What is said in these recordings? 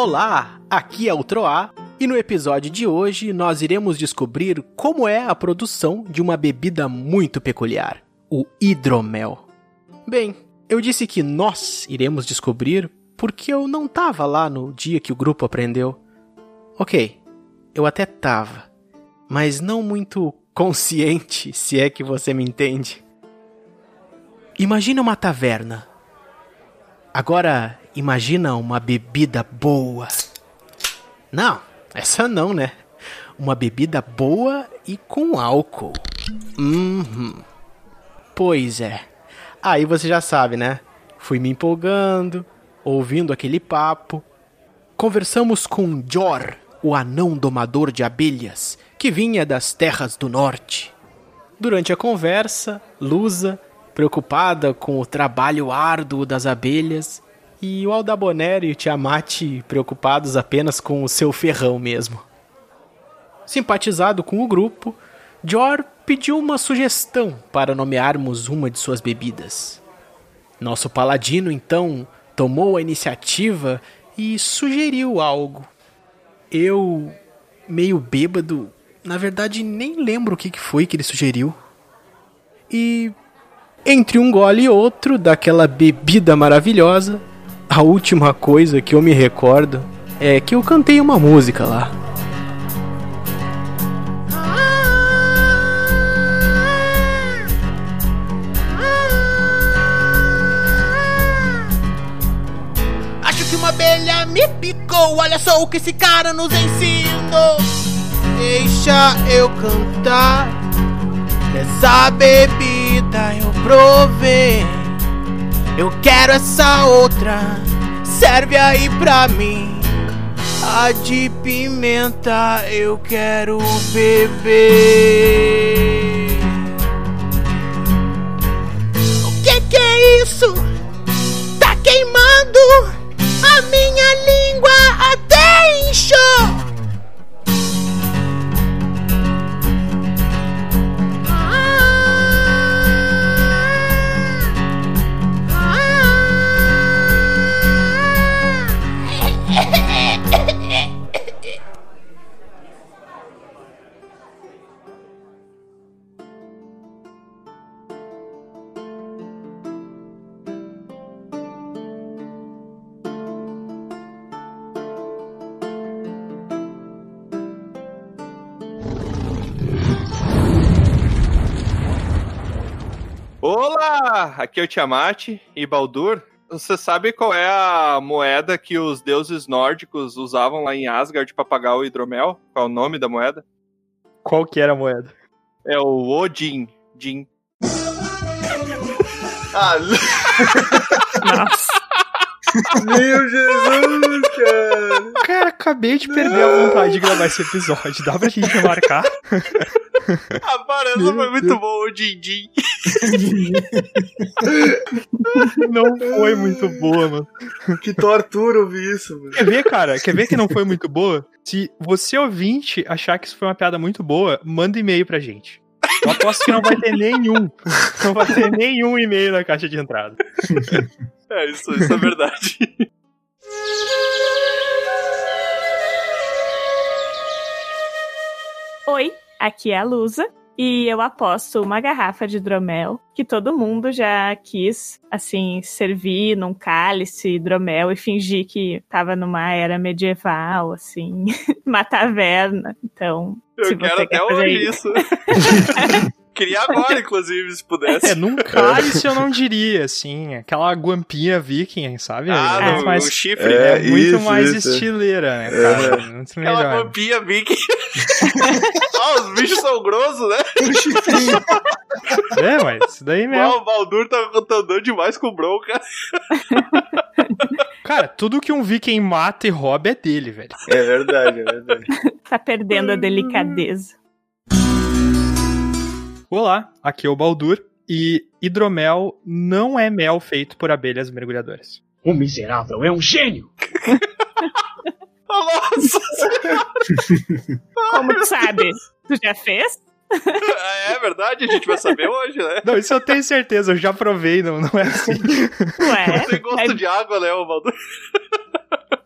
Olá, aqui é o Troá e no episódio de hoje nós iremos descobrir como é a produção de uma bebida muito peculiar, o hidromel. Bem, eu disse que nós iremos descobrir porque eu não tava lá no dia que o grupo aprendeu. Ok, eu até tava, mas não muito consciente, se é que você me entende. Imagina uma taverna. Agora, imagina uma bebida boa. Não, essa não, né? Uma bebida boa e com álcool. Uhum. Pois é. Aí você já sabe, né? Fui me empolgando, ouvindo aquele papo. Conversamos com Jor, o anão domador de abelhas, que vinha das terras do norte. Durante a conversa, Lusa preocupada com o trabalho árduo das abelhas, e o Aldabonero e o Tiamat preocupados apenas com o seu ferrão mesmo. Simpatizado com o grupo, Jor pediu uma sugestão para nomearmos uma de suas bebidas. Nosso paladino então tomou a iniciativa e sugeriu algo. Eu, meio bêbado, na verdade nem lembro o que foi que ele sugeriu. E entre um gole e outro daquela bebida maravilhosa, a última coisa que eu me recordo é que eu cantei uma música lá. Acho que uma abelha me picou. Olha só o que esse cara nos ensinou. Deixa eu cantar dessa bebida eu provei. Eu quero essa outra, serve aí pra mim. A de pimenta eu quero beber. O que que é isso? Tá queimando a minha língua até inchou. Aqui é o Tiamat e Baldur. Você sabe qual é a moeda que os deuses nórdicos usavam lá em Asgard para pagar o hidromel? Qual é o nome da moeda? Qual que era a moeda? É o Odin. Din. Ah, Nossa. Meu Jesus, cara. Cara, acabei de perder a vontade de gravar esse episódio. Dá pra gente marcar? A parada foi muito Deus. boa, o Din Din. Não foi muito boa, mano. Que tortura ouvir isso, mano. Quer ver, cara? Quer ver que não foi muito boa? Se você ouvinte achar que isso foi uma piada muito boa, manda e-mail pra gente. Eu aposto que não vai ter nenhum. Não vai ter nenhum e-mail na caixa de entrada. É, isso, isso é verdade. Oi, aqui é a Lusa e eu aposto uma garrafa de hidromel que todo mundo já quis, assim, servir num cálice hidromel e fingir que tava numa era medieval, assim, uma taverna. Então, se Eu você quero quer até fazer ouvir isso, isso. Queria agora, inclusive, se pudesse. É, num cálice eu não diria, assim. Aquela guampinha viking, sabe? Ah, é, no, mais, no chifre. é, É, muito isso, mais isso. estileira, né, cara? Muito Aquela melhor. vampinha Viking. ah, os bichos são grossos, né? É, mas isso daí mesmo. Ah, o Baldur tá andando demais com o Bron, cara. Cara, tudo que um viking mata e rouba é dele, velho. É verdade, é verdade. tá perdendo a delicadeza. Olá, aqui é o Baldur e hidromel não é mel feito por abelhas mergulhadoras. O miserável é um gênio! Nossa, Como tu sabe? Tu já fez? é verdade, a gente vai saber hoje, né? Não, isso eu tenho certeza, eu já provei, não, não é assim. Ué, Tem gosto é- de água, né, o Baldur?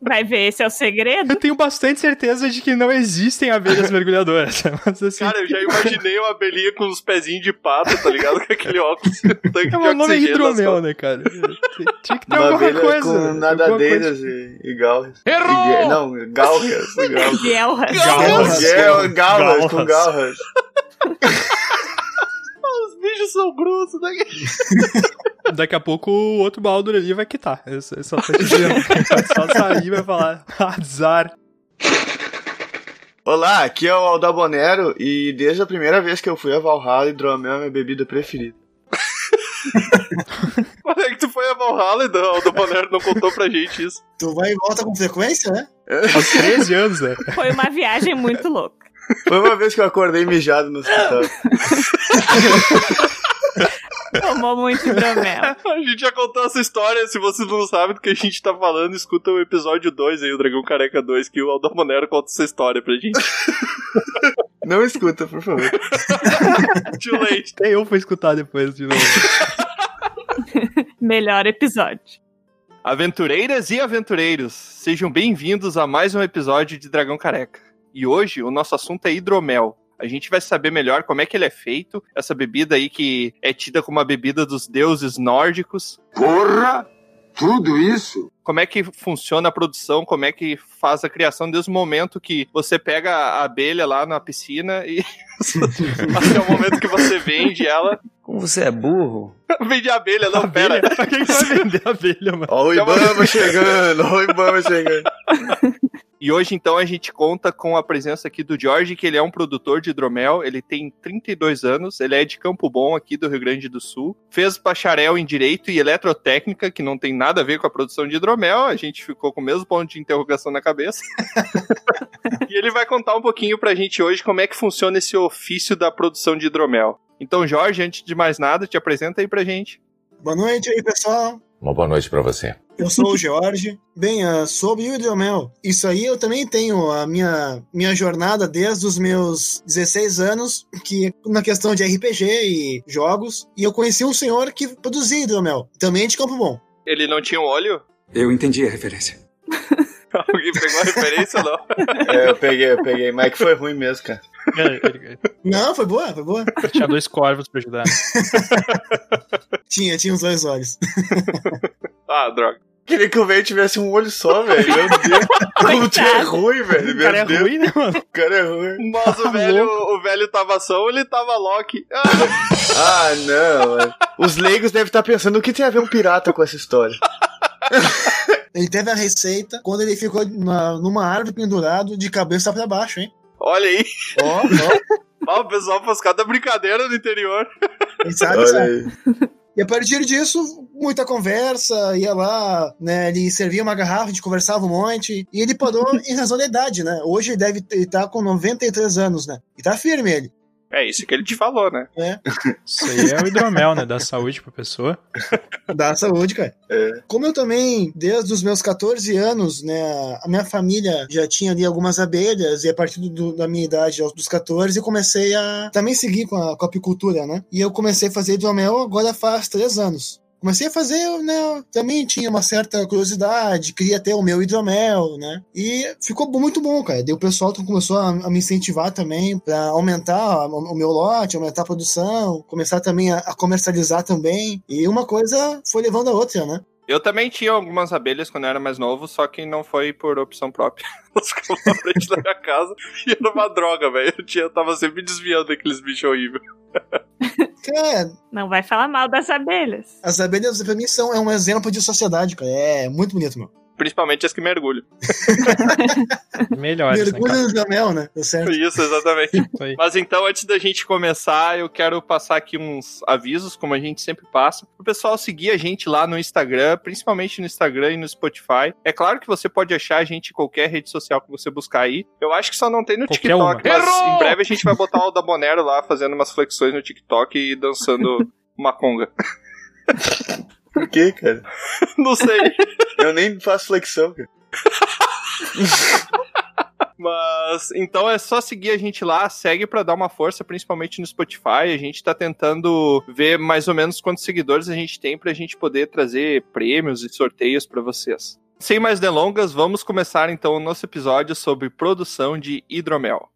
Vai ver, esse é o segredo? Eu tenho bastante certeza de que não existem abelhas mergulhadoras. Mas assim, Cara, eu já imaginei uma abelhinha com os pezinhos de pato, tá ligado? Com aquele óculos, tanque de é o nome é hidromel, né, cara? Tinha que ter Uma alguma abelha coisa. com alguma nadadeiras coisa. e, e galras. Errou! E não, galras. galras. Guelra. Galras, Galras. galras, com galras. Os são grossos, né? Daqui a pouco o outro Baldur ali vai quitar. Eu só, eu só tô dizendo. Só sair e vai falar azar. Olá, aqui é o Aldabonero e desde a primeira vez que eu fui a Valhalla, hidromel é minha bebida preferida. Quando é que tu foi a Valhalla e o do Bonero não contou pra gente isso? Tu vai e volta com frequência, né? Aos 13 anos, né? Foi uma viagem muito louca. Foi uma vez que eu acordei mijado no hospital. Tomou muito hidromel. A gente já contou essa história, se vocês não sabem do que a gente tá falando, escuta o episódio 2 aí, o Dragão Careca 2, que o Aldo Monero conta essa história pra gente. Não escuta, por favor. Too late. Até eu fui escutar depois de novo. Melhor episódio. Aventureiras e aventureiros, sejam bem-vindos a mais um episódio de Dragão Careca. E hoje o nosso assunto é hidromel. A gente vai saber melhor como é que ele é feito, essa bebida aí que é tida como a bebida dos deuses nórdicos. Porra! Tudo isso? Como é que funciona a produção, como é que faz a criação desde o momento que você pega a abelha lá na piscina e até o momento que você vende ela. Como você é burro? Vende a abelha, não, pera. Abelha? Pra que que vai vender abelha, mano? Ó o Ibama chegando, ó o Ibama chegando. E hoje, então, a gente conta com a presença aqui do Jorge, que ele é um produtor de hidromel, ele tem 32 anos, ele é de Campo Bom, aqui do Rio Grande do Sul. Fez bacharel em Direito e Eletrotécnica, que não tem nada a ver com a produção de hidromel, a gente ficou com o mesmo ponto de interrogação na cabeça. e ele vai contar um pouquinho pra gente hoje como é que funciona esse ofício da produção de hidromel. Então, Jorge, antes de mais nada, te apresenta aí pra gente. Boa noite aí, pessoal. Uma boa noite pra você. Eu sou o George. Bem, ah, sobre o hidromel, isso aí eu também tenho a minha, minha jornada desde os meus 16 anos, que é na questão de RPG e jogos, e eu conheci um senhor que produzia hidromel, também de Campo Bom. Ele não tinha um óleo? Eu entendi a referência. Alguém pegou a referência ou não? É, eu peguei, eu peguei. Mas é que foi ruim mesmo, cara. Não, foi boa, foi boa. ele tinha dois corvos pra ajudar. Tinha, tinha os dois olhos. Ah, droga. Queria que o velho tivesse um olho só, velho. Meu Deus. Como tu é ruim, velho. O Meu cara é Deus. ruim, né, mano? O cara é ruim. Mas o velho, o velho tava são, ele tava Loki. Ah, Ah, não. mano. Os leigos devem estar pensando o que tem a ver um pirata com essa história. Ele teve a receita quando ele ficou na- numa árvore pendurado de cabeça pra baixo, hein? olha aí. Ó, ó. O pessoal faz cada brincadeira no interior. Quem sabe, Olha sabe. aí. E a partir disso, muita conversa, ia lá, né? Ele servia uma garrafa, a gente conversava um monte. E ele parou em razão da idade, né? Hoje ele deve estar com 93 anos, né? E tá firme ele. É isso que ele te falou, né? Isso aí é o hidromel, né? Dá saúde pra pessoa. Dá saúde, cara. É. Como eu também, desde os meus 14 anos, né, a minha família já tinha ali algumas abelhas, e a partir do- da minha idade, aos dos 14, eu comecei a também seguir com a, com a apicultura, né? E eu comecei a fazer hidromel agora faz três anos. Comecei a fazer, né? Também tinha uma certa curiosidade, queria ter o meu hidromel, né? E ficou muito bom, cara. Daí o pessoal começou a, a me incentivar também para aumentar o, o meu lote, aumentar a produção, começar também a, a comercializar também. E uma coisa foi levando a outra, né? Eu também tinha algumas abelhas quando eu era mais novo, só que não foi por opção própria. Elas ficavam na frente da minha casa e era uma droga, velho. Eu, eu tava sempre desviando daqueles bichos horríveis. Cara, Não vai falar mal das abelhas. as abelhas pra mim são é um exemplo de sociedade, cara. É muito bonito, meu. Principalmente as que mergulham. Melhores, né, Mergulho no jamel, né? Tá certo. Isso, exatamente. Mas então, antes da gente começar, eu quero passar aqui uns avisos, como a gente sempre passa, pro pessoal seguir a gente lá no Instagram, principalmente no Instagram e no Spotify. É claro que você pode achar a gente em qualquer rede social que você buscar aí. Eu acho que só não tem no Qualquer TikTok, uma. mas Errou! em breve a gente vai botar o da Bonero lá fazendo umas flexões no TikTok e dançando uma conga. Por quê, cara? Não sei. Eu nem faço flexão, cara. Mas então é só seguir a gente lá, segue pra dar uma força, principalmente no Spotify. A gente tá tentando ver mais ou menos quantos seguidores a gente tem pra gente poder trazer prêmios e sorteios pra vocês. Sem mais delongas, vamos começar então o nosso episódio sobre produção de hidromel.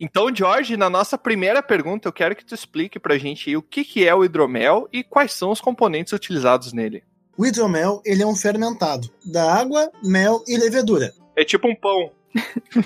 Então, Jorge, na nossa primeira pergunta, eu quero que tu explique pra gente o que, que é o hidromel e quais são os componentes utilizados nele. O hidromel, ele é um fermentado da água, mel e levedura. É tipo um pão.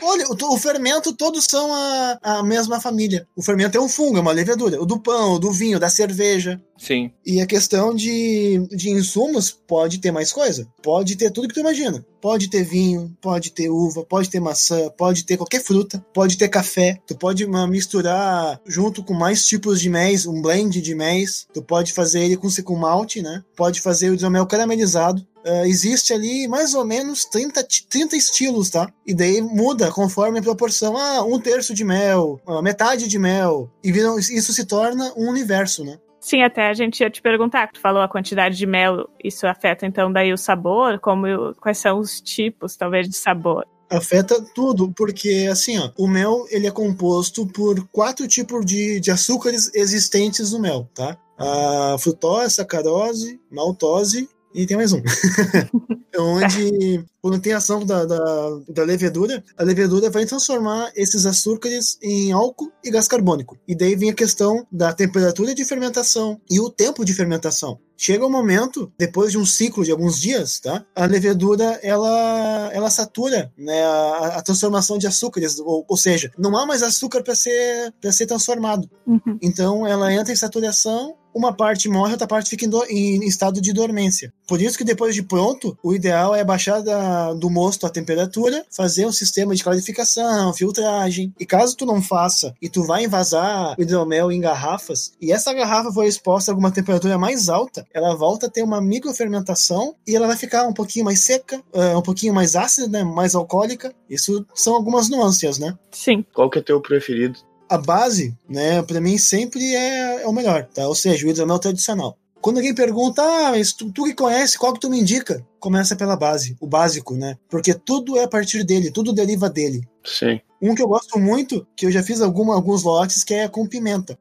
Olha, o, o fermento todos são a, a mesma família. O fermento é um fungo, é uma levedura. O do pão, o do vinho, da cerveja. Sim. E a questão de, de insumos pode ter mais coisa. Pode ter tudo que tu imagina. Pode ter vinho, pode ter uva, pode ter maçã, pode ter qualquer fruta, pode ter café. Tu pode ah, misturar junto com mais tipos de mês, um blend de mês. Tu pode fazer ele com, com malte, né? Pode fazer o hidromel caramelizado. Uh, existe ali mais ou menos 30, 30 estilos, tá? E daí muda conforme a proporção. Ah, um terço de mel, uh, metade de mel. E viram, isso se torna um universo, né? Sim, até a gente ia te perguntar, tu falou a quantidade de mel, isso afeta então daí o sabor, como quais são os tipos, talvez, de sabor? afeta tudo, porque assim, ó, o mel ele é composto por quatro tipos de, de açúcares existentes no mel, tá? A frutose, sacarose, maltose e tem mais um. Onde, quando tem ação da, da, da, levedura, a levedura vai transformar esses açúcares em álcool e gás carbônico. E daí vem a questão da temperatura de fermentação e o tempo de fermentação. Chega um momento, depois de um ciclo de alguns dias, tá? A levedura, ela, ela satura né, a, a transformação de açúcares, ou, ou, seja, não há mais açúcar para ser, ser transformado. Uhum. Então, ela entra em saturação uma parte morre, outra parte fica em, do, em, estado de dormência. Por isso que depois de pronto, o ideal é baixar da, do mosto a temperatura, fazer um sistema de clarificação, filtragem. E caso tu não faça e tu vai envasar o hidromel em garrafas, e essa garrafa for exposta a alguma temperatura mais alta, ela volta a ter uma microfermentação e ela vai ficar um pouquinho mais seca, uh, um pouquinho mais ácida, né, mais alcoólica. Isso são algumas nuances, né? Sim. Qual que é teu preferido? a base, né, para mim sempre é, é, o melhor, tá? Ou seja, o hidromel tradicional. Quando alguém pergunta, ah, mas tu, tu, que conhece, qual que tu me indica? Começa pela base, o básico, né? Porque tudo é a partir dele, tudo deriva dele. Sim. Um que eu gosto muito, que eu já fiz alguma, alguns lotes, que é com pimenta.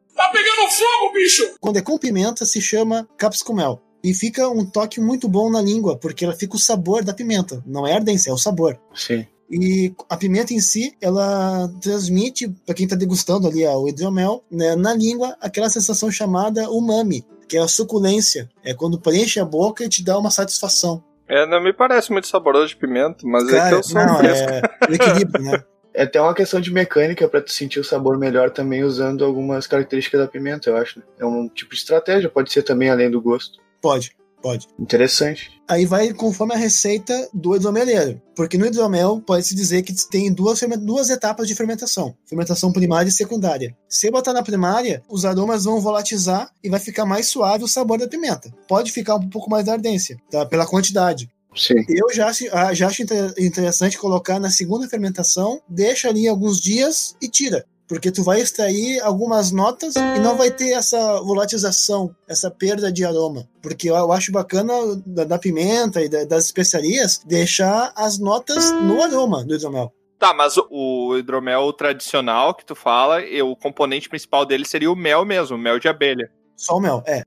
Fogo, bicho! Quando é com pimenta, se chama capsicumel. E fica um toque muito bom na língua, porque ela fica o sabor da pimenta. Não é ardência, é o sabor. Sim. E a pimenta em si, ela transmite, para quem está degustando ali ó, o hidromel, né, na língua, aquela sensação chamada umami, que é a suculência. É quando preenche a boca e te dá uma satisfação. É, não me parece muito saboroso de pimenta, mas Cara, é que eu sou não, é o equilíbrio, né? É até uma questão de mecânica para tu sentir o sabor melhor também usando algumas características da pimenta, eu acho. Né? É um tipo de estratégia, pode ser também além do gosto. Pode. Pode. Interessante. Aí vai conforme a receita do hidromeleiro. Porque no hidromel pode-se dizer que tem duas, duas etapas de fermentação: fermentação primária e secundária. Se botar na primária, os aromas vão volatizar e vai ficar mais suave o sabor da pimenta. Pode ficar um pouco mais da ardência, tá? pela quantidade. Sim. Eu já, ah, já acho interessante colocar na segunda fermentação, deixa ali alguns dias e tira porque tu vai extrair algumas notas e não vai ter essa volatilização, essa perda de aroma. Porque eu acho bacana da, da pimenta e da, das especiarias deixar as notas no aroma do hidromel. Tá, mas o hidromel tradicional que tu fala, o componente principal dele seria o mel mesmo, mel de abelha. Só o mel, é.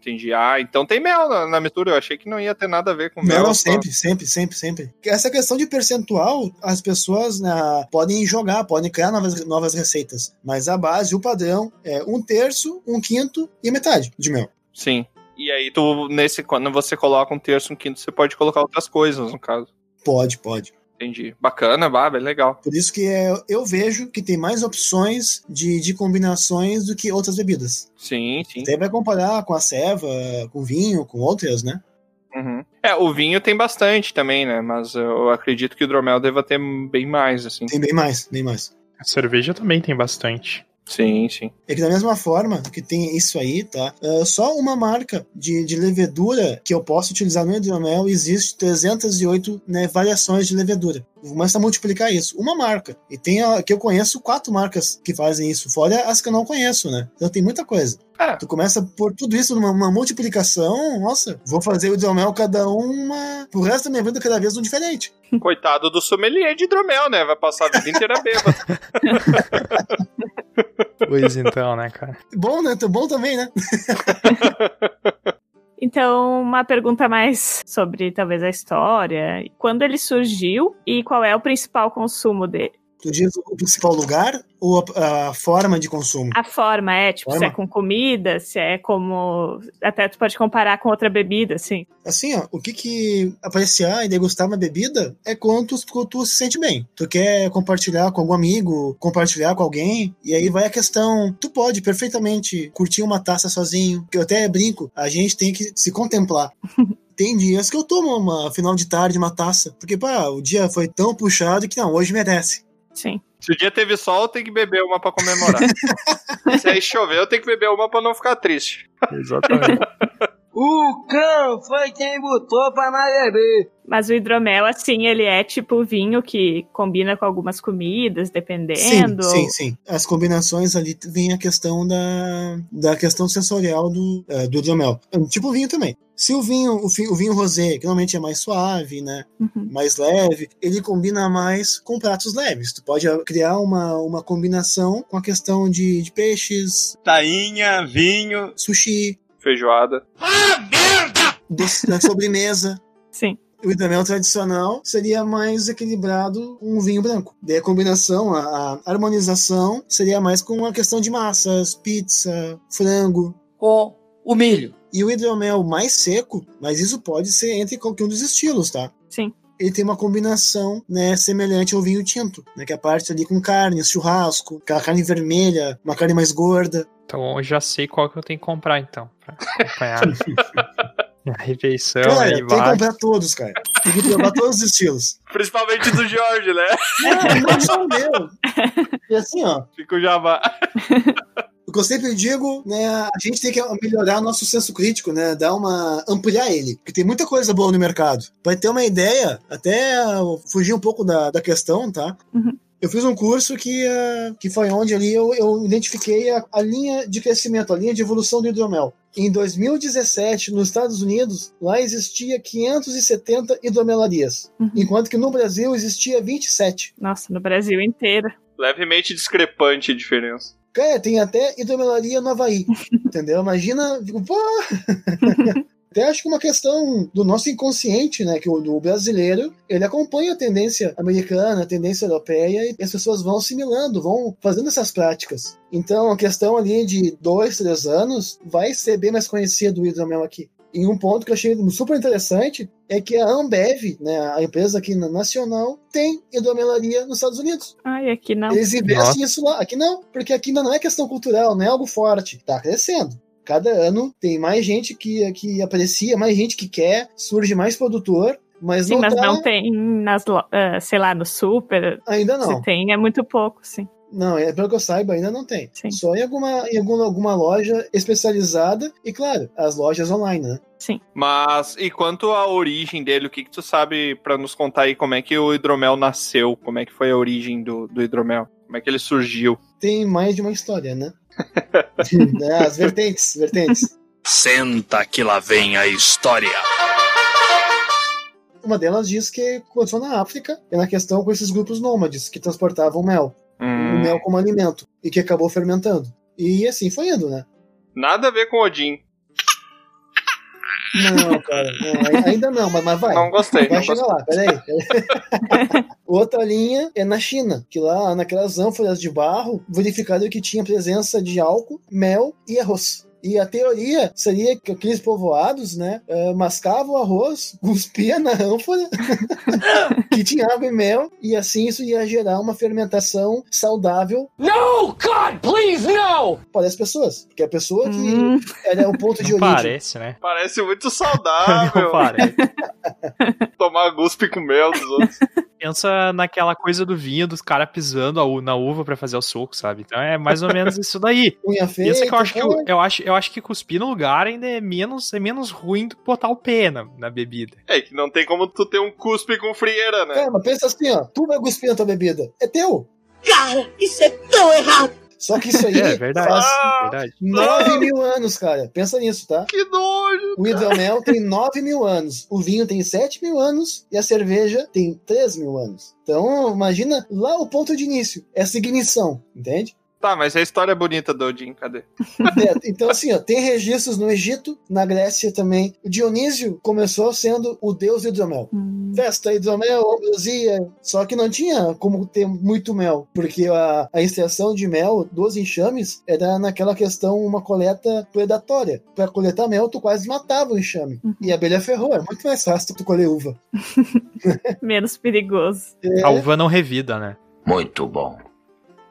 Entendi. Ah, então tem mel na, na, mistura. Eu achei que não ia ter nada a ver com mel. Não, sempre, sempre, sempre, sempre. Essa questão de percentual, as pessoas né, podem jogar, podem criar novas, novas receitas. Mas a base, o padrão, é um terço, um quinto e metade de mel. Sim. E aí, tu, nesse, quando você coloca um terço, um quinto, você pode colocar outras coisas, no caso. Pode, pode. Entendi. Bacana, bah, bem legal. Por isso que é, eu vejo que tem mais opções de, de combinações do que outras bebidas. Sim, sim. Até vai comparar com a ceva, com vinho, com outras, né? Uhum. É, o vinho tem bastante também, né? Mas eu acredito que o hidromel deva ter bem mais, assim. Tem bem mais, bem mais. A cerveja também tem bastante. Sim, sim. É que da mesma forma que tem isso aí, tá? Uh, só uma marca de, de levedura que eu posso utilizar no hidromel existe 308 né, variações de levedura. Começa a multiplicar isso. Uma marca. E tem a, que eu conheço quatro marcas que fazem isso, fora as que eu não conheço, né? Então tem muita coisa. É. Tu começa por tudo isso numa uma multiplicação, nossa, vou fazer o hidromel cada uma pro resto da minha vida cada vez um diferente. Coitado do sommelier de hidromel, né? Vai passar a vida inteira bêbado. Pois então, né, cara? Bom, né? Bom também, né? Então, uma pergunta mais sobre talvez a história. Quando ele surgiu e qual é o principal consumo dele? Tu diz o principal lugar ou a, a forma de consumo? A forma é, tipo, se Forma? é com comida, se é como. Até tu pode comparar com outra bebida, assim. Assim, ó, o que que apreciar e degustar uma bebida é quando tu, tu se sente bem. Tu quer compartilhar com algum amigo, compartilhar com alguém, e aí vai a questão, tu pode perfeitamente curtir uma taça sozinho, que eu até brinco, a gente tem que se contemplar. Tem dias que eu tomo uma final de tarde, uma taça, porque, pá, o dia foi tão puxado que não, hoje merece. Sim. Se o dia teve sol, tem que beber uma pra comemorar. Se aí choveu, tem que beber uma pra não ficar triste. Exatamente. O cão foi quem botou pra nós beber. Mas o hidromel, assim, ele é tipo vinho que combina com algumas comidas, Sim, dependendo. sim, sim. As combinações ali vem a questão da, da questão sensorial do, eh, do hidromel. Tipo vinho também. Se o vinho, o, o vinho rosé, que normalmente é mais suave, né? Uhum. Mais leve, ele combina mais com pratos leves. Tu pode ah, criar uma, uma combinação com a questão de, de peixes, Tainha, vinho. sushi, Feijoada. doce na sobremesa. Sim. O hidromel tradicional seria mais equilibrado com o vinho branco. Daí a combinação, a, a harmonização seria mais com a questão de massas, pizza, frango. Com o milho. E o hidromel mais seco, mas isso pode ser entre qualquer um dos estilos, tá? Sim. Ele tem uma combinação, né, semelhante ao vinho tinto, né, que é a parte ali com carne, churrasco, aquela carne vermelha, uma carne mais gorda. Então eu já sei qual que eu tenho que comprar, então. Pra acompanhar a refeição Cara, tem que comprar todos, cara. Tem que provar todos os estilos. Principalmente do Jorge, né? É, não só o meu. E assim, ó, Fica o jabá. O que eu sempre digo, né, a gente tem que melhorar nosso senso crítico, né, dar uma ampliar ele, porque tem muita coisa boa no mercado. Para ter uma ideia, até fugir um pouco da, da questão, tá? Uhum. Eu fiz um curso que, uh, que foi onde ali eu, eu identifiquei a, a linha de crescimento, a linha de evolução do hidromel. Em 2017, nos Estados Unidos, lá existia 570 hidromelarias, Uhum. enquanto que no Brasil existia 27. Nossa, no Brasil inteiro. Levemente discrepante a diferença. Cara, tem até hidromelaria no Havaí. entendeu? Imagina, tipo, pô. Até acho que uma questão do nosso inconsciente, né? Que o do brasileiro, ele acompanha a tendência americana, a tendência europeia, e as pessoas vão assimilando, vão fazendo essas práticas. Então, a questão ali de dois, três anos, vai ser bem mais conhecido o hidromel aqui. E um ponto que eu achei super interessante é que a Ambev, né, a empresa aqui na nacional, tem hidromelaria nos Estados Unidos. Ai, aqui não. Eles investem isso lá. Aqui não, porque aqui ainda não é questão cultural, não é algo forte. Tá crescendo. Cada ano tem mais gente que, que aprecia, mais gente que quer, surge mais produtor, mas Sim, não mas tá. não tem nas, ah, sei lá, no super. Ainda não. Se tem, é muito pouco, sim. Não, é pelo que eu saiba, ainda não tem. Sim. Só em alguma, em alguma, alguma loja especializada e, claro, as lojas online, né? Sim. Mas, e quanto à origem dele, o que, que tu sabe pra nos contar aí como é que o hidromel nasceu? Como é que foi a origem do, do hidromel? Como é que ele surgiu? Tem mais de uma história, né? É, as vertentes, vertentes. Senta que lá vem a história. Uma delas diz que começou na África, é na questão com esses grupos nômades que transportavam mel. O Hum, mel como alimento e que acabou fermentando. E assim foi indo, né? nada a ver com Odin. Não, cara, não, ai- ainda não, mas, mas vai. Não gostei. Vai Não chegar gostei. lá, peraí. Outra linha é na China, que lá naquelas ânforas de barro verificaram que tinha presença de álcool, mel e arroz. E a teoria seria que aqueles povoados, né, eh, mascavam o arroz, cuspia na ânfora, que tinha água e mel, e assim isso ia gerar uma fermentação saudável No, God, please, no! para as pessoas. Porque a pessoa que Hum, era o ponto de Não origem. parece, né? Parece muito Não saudável. parece. Tomar guspe com mel dos outros. Pensa naquela coisa do vinho, dos caras pisando na uva pra fazer o suco, sabe? Então é mais ou menos isso daí. Unha feita. Pensa que eu acho que, eu, eu acho, eu acho que cuspir no lugar ainda é menos, é menos ruim do que botar o pé na, na bebida. É que não tem como tu ter um cuspe com frieira, né? Cara, mas pensa assim, ó. Tu vai cuspir na tua bebida. É teu. Cara, isso é tão errado. Só que isso aí É verdade, faz verdade. 9 mil anos, cara. Pensa nisso, tá? Que nojo! O hidromel tem 9 mil anos, o vinho tem 7 mil anos e a cerveja tem 3 mil anos. Então, imagina lá o ponto de início, essa ignição, entende? Tá, mas a história é bonita do Odin, cadê? É, então, assim, ó, tem registros no Egito, na Grécia também. O Dionísio começou sendo o deus do hidromel. Hum. Festa, hidromel, ambrosia. Só que não tinha como ter muito mel, porque a, a extração de mel dos enxames era naquela questão uma coleta predatória. Para coletar mel, tu quase matava o enxame. E a abelha ferrou, é muito mais fácil tu colher uva. Menos perigoso. É, A uva não revida, né? Muito bom.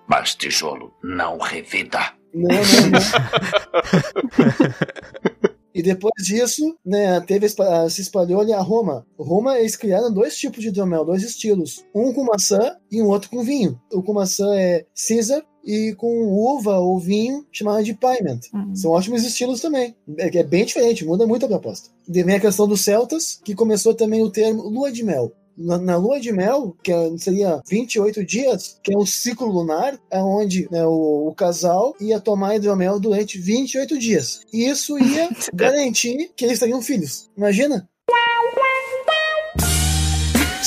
Mas tijolo não revida. Não, não, não. E depois disso, né, teve, se espalhou ali a Roma. Roma, eles criaram dois tipos de hidromel, dois estilos. Um com maçã e um outro com vinho. O com maçã é Caesar e com uva ou vinho chamado de Piment. Hum. São ótimos estilos também. É, é bem diferente, muda muito a proposta. E vem a questão dos celtas, que começou também o termo lua de mel. Na, na lua de mel, que é- seria 28 dias, que é um ciclo lunar, é onde né, o, o casal ia tomar hidromel durante 28 dias. E isso ia garantir que eles teriam filhos. Imagina?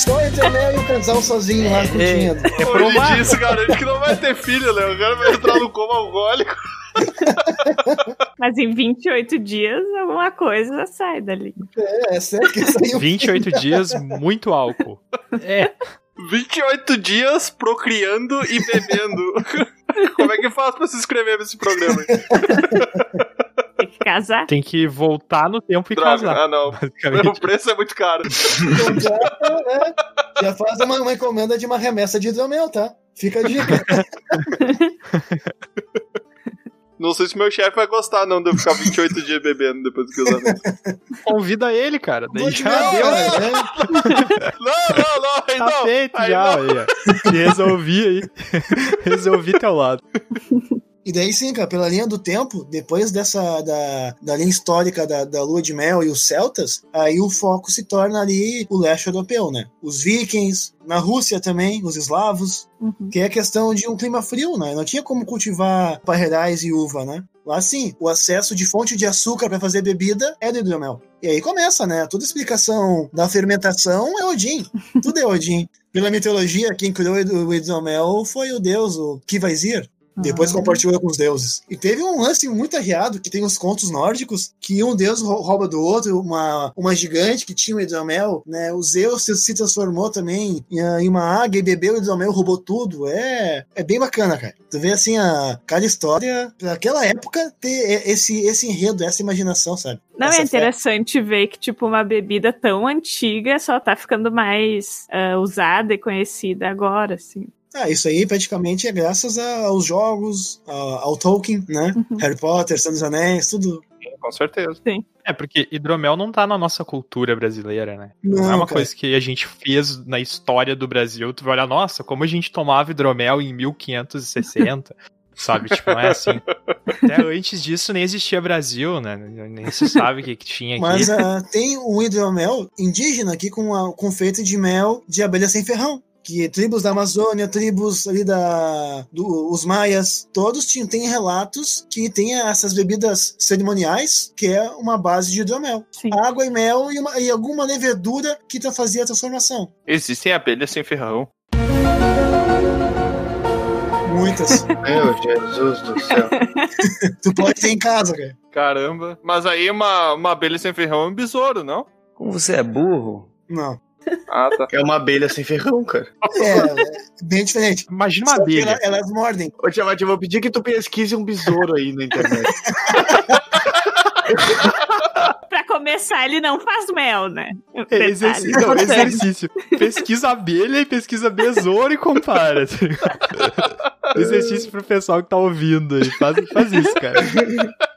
Só hidromel e o casal sozinho lá curtindo. É Hoje provável. disso, garante que não vai ter filho, né? O cara vai entrar no coma alcoólico. Mas em 28 dias, alguma coisa sai dali. É, é sério que saiu 28 dias, muito álcool. É, 28 dias procriando e bebendo. Como é que faz pra se inscrever nesse programa? Tem que casar. tem que voltar no tempo e Droga, casar. ah não. O preço é muito caro. né? Já faz uma, uma encomenda de uma remessa de hidromel, tá? Fica a dica. Não sei se meu chefe vai gostar, não, de eu ficar 28 dias bebendo depois do casamento. Convida ele, cara. Daí já deu, né? né? Não, não, não, aí Tá não. feito aí já, não. aí, ó. Resolvi aí. Resolvi teu lado. E daí sim, cara, pela linha do tempo, depois dessa da, da linha histórica da, da lua de mel e os celtas, aí o foco se torna ali o leste europeu, né? Os vikings, na Rússia também, os eslavos, Uhum. que é questão de um clima frio, né? Não tinha como cultivar parreirais e uva, né? Lá sim, o acesso de fonte de açúcar para fazer bebida é do hidromel. E aí começa, né? Toda explicação da fermentação é Odin. Tudo é Odin. Pela mitologia, quem criou o hidromel foi o deus, o Kivaizir. Depois Ah. compartilhou com os deuses. E teve um lance muito arriado que tem os contos nórdicos, que um deus rou- rouba do outro, uma, uma gigante que tinha o hidromel, né? O Zeus se, transformou também em, em uma águia e bebeu o hidromel, roubou tudo. É, é bem bacana, cara. Tu vê assim, a, cada história, pra aquela época, ter esse, esse enredo, essa imaginação, sabe? Não, Essa é fé. interessante ver que, tipo, uma bebida tão antiga só tá ficando mais ah, usada e conhecida agora, assim. Ah, isso aí praticamente é graças aos jogos, ao Tolkien, né? Uhum. Harry Potter, Senhor dos Anéis, tudo. Com certeza. É, porque hidromel não tá na nossa cultura brasileira, né? Não, Não, é uma cara. coisa que a gente fez na história do Brasil. Tu vai olhar, nossa, como a gente tomava hidromel em 1560. Sabe, tipo, não é assim. Até antes disso nem existia Brasil, né? Nem se sabe o que, que tinha aqui. Mas ah, tem um hidromel indígena aqui com, a- com feito de mel de abelha sem ferrão. Que tribos da Amazônia, tribos ali da. do- os maias, todos tinham, têm relatos que tem essas bebidas cerimoniais, que é uma base de hidromel. Sim. Água e mel e, uma- e alguma levedura que tá- fazia a transformação. Existem abelhas sem ferrão. Muitas. Meu Jesus do céu. tu pode ter em casa, cara. Caramba. Mas aí uma, uma abelha sem ferrão é um besouro, não? Como você é burro? Não. Ah, tá. É uma abelha sem ferrão, cara. É, é bem diferente. Imagina uma Só abelha. ela- elas mordem. Ô, Tiamat, eu vou pedir que tu pesquise um besouro aí na internet. Pra começar, ele não faz mel, né? É, exercício, não, exercício. Pesquisa abelha e pesquisa besouro e compara. exercício pro pessoal que tá ouvindo aí. Faz, faz isso, cara.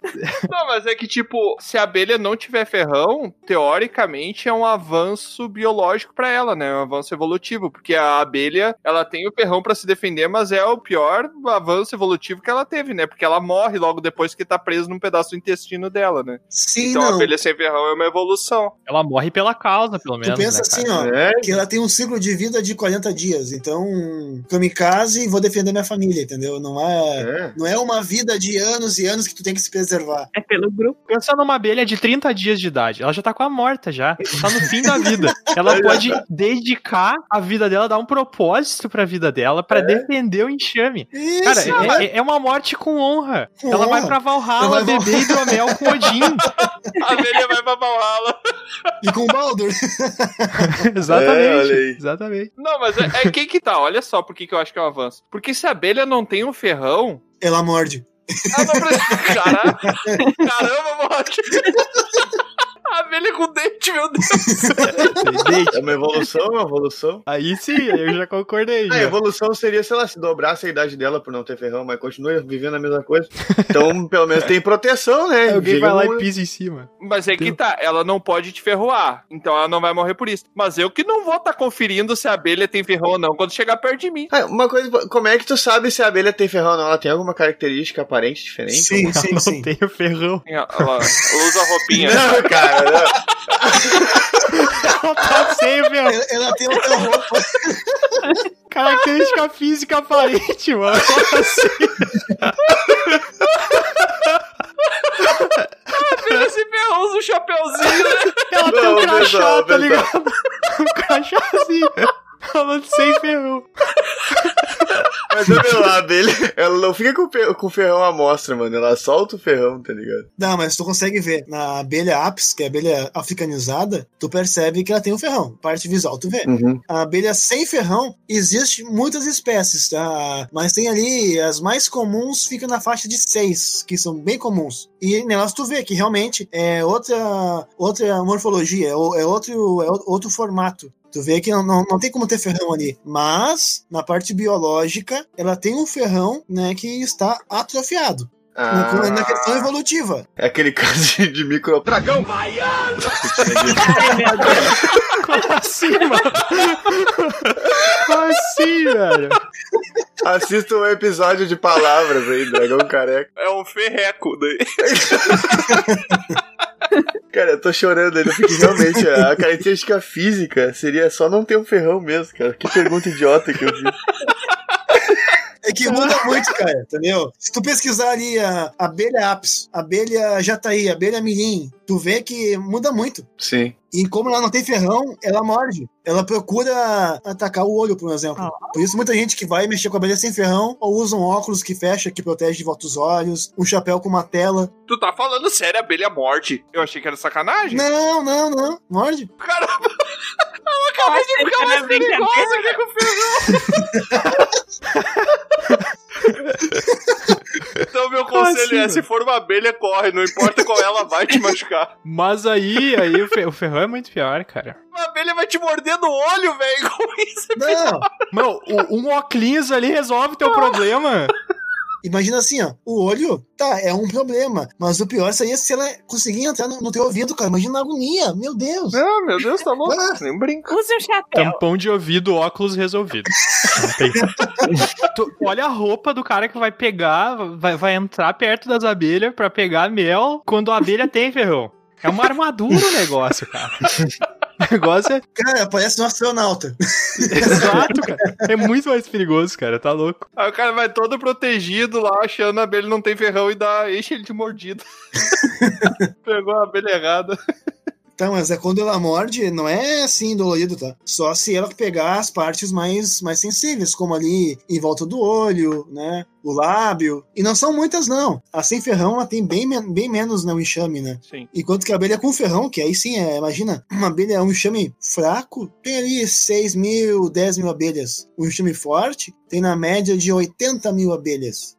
Não, mas é que, tipo, se a abelha não tiver ferrão, teoricamente é um avanço biológico pra ela, né? Um avanço evolutivo, porque a abelha, ela tem o ferrão pra se defender, mas é o pior avanço evolutivo que ela teve, né? Porque ela morre logo depois que tá presa num pedaço do intestino dela, né? Sim, então a não. abelha sem ferrão é uma evolução. Ela morre pela causa, pelo Tu menos. pensa né, assim, cara? ó, É. que ela tem um ciclo de vida de 40 dias. Então, kamikaze e vou defender minha família, entendeu? Não é, É. não é uma vida de anos e anos que tu tem que se preservar. É pelo grupo. Pensa numa abelha de 30 dias de idade. Ela já tá com a morta já. Tá no fim da vida. Ela pode dedicar a vida dela, dar um propósito pra vida dela pra defender o enxame. Isso, Cara, mas- é, é- é uma morte com honra. Com ela vai honra. pra Ela Valhalla vai beber hidromel com Odin. A abelha vai pra Valhalla. e com o Baldur. exatamente. É. Exatamente. Não, mas é, é que que tá, olha só por que que eu acho que é um avanço. Porque se a abelha não tem um ferrão, Ela morde. Ela não precisa... Caramba, morte. A abelha com dente, meu Deus. É uma evolução, uma evolução. Aí sim, eu já concordei. A já. evolução seria, sei lá, se dobrasse a idade dela por não ter ferrão, mas continua vivendo a mesma coisa. Então, pelo menos tem proteção, né? Alguém Chega vai lá um- e pisa em cima. Mas é que tá, ela não pode te ferroar. Então ela não vai morrer por isso. Mas eu que não vou estar conferindo se a abelha tem ferrão ou não quando chegar perto de mim. Ah, uma coisa, como é que tu sabe se a abelha tem ferrão ou não? Ela tem alguma característica aparente diferente? Sim, sim, não sim. tem o ferrão. Ela, ela usa roupinha. Não, cara, não. Ela tá sem o ferrão. Ela, ela tem outra roupa. Característica física aparente, mano. Como assim? Esse ferrão usa um chapeuzinho, né? Ela tem Não, um crachá, tá ligado? Um crachazinho. Falando sem ferrão. Abelha, ela não fica com, com o ferrão à mostra, mano. Ela solta o ferrão, tá ligado? Não, mas tu consegue ver. Na abelha apis, que é a abelha africanizada, tu percebe que ela tem um ferrão. Parte visual, tu vê. Uhum. A abelha sem ferrão, existe muitas espécies, tá? Mas tem ali, as mais comuns ficam na faixa de seis, que são bem comuns. E nelas tu vê que realmente é outra, outra morfologia, é é outro, é outro formato. Tu vê que não, não, não tem como ter ferrão ali. Mas, na parte biológica, ela tem um ferrão, né, que está atrofiado. Na, Ah, na questão evolutiva. é aquele caso de, de micro... Dragão! Ai, meu Deus. Como assim, mano? Como assim, velho? Assista um episódio de palavras aí, Dragão Careca. É um ferreco. Daí. Cara, eu tô chorando ainda, porque realmente a característica física seria só não ter um ferrão mesmo, cara. Que pergunta idiota que eu fiz. É que muda muito, cara, entendeu? Se tu pesquisar ali a abelha apis, abelha jataí, abelha mirim, tu vê que muda muito. Sim. E como ela não tem ferrão, ela morde. Ela procura atacar o olho, por exemplo. Por isso, muita gente que vai mexer com a abelha sem ferrão, ou usa um óculos que fecha, que protege de volta os olhos, um chapéu com uma tela. Tu tá falando sério, a abelha morde. Eu achei que era sacanagem. Não, não, não. Morde. Caramba! Eu acabei de ficar mais perigosa brincadeira. que com o ferrão. é: se for uma abelha, corre. Não importa qual ela vai te machucar. Mas aí, aí o, fe- o ferrão é muito pior, cara. Uma abelha vai te morder no olho, velho. Como isso? Não. Mano, o- um óculos ali resolve teu problema. Imagina assim, ó. O olho, tá, é um problema. Mas o pior seria se ela conseguir entrar no, no teu ouvido, cara. Imagina a agonia. Meu Deus. Não, meu Deus, tá louco. Ah. Nem brinca. Use um chapéu. Tampão de ouvido, óculos resolvido. Tu olha a roupa do cara que vai pegar, vai, vai entrar perto das abelhas pra pegar mel quando a abelha tem ferrão. É uma armadura o negócio, cara. O negócio é Cara, parece um astronauta. exato, cara. É muito mais perigoso, cara. Tá louco. Aí o cara vai todo protegido lá, achando a abelha não tem ferrão e dá, enche ele de mordida. Pegou a abelha errada. Tá, mas é quando ela morde, não é assim dolorido, tá? Só se ela pegar as partes mais, mais sensíveis, como ali em volta do olho, né? O lábio. E não são muitas, não. A sem ferrão, ela tem bem, bem menos no enxame, né? Sim. Enquanto que a abelha com ferrão, que aí sim, é, imagina, uma abelha, um enxame fraco, tem ali 6 mil, 10 mil abelhas. Um enxame forte tem na média de 80 mil abelhas.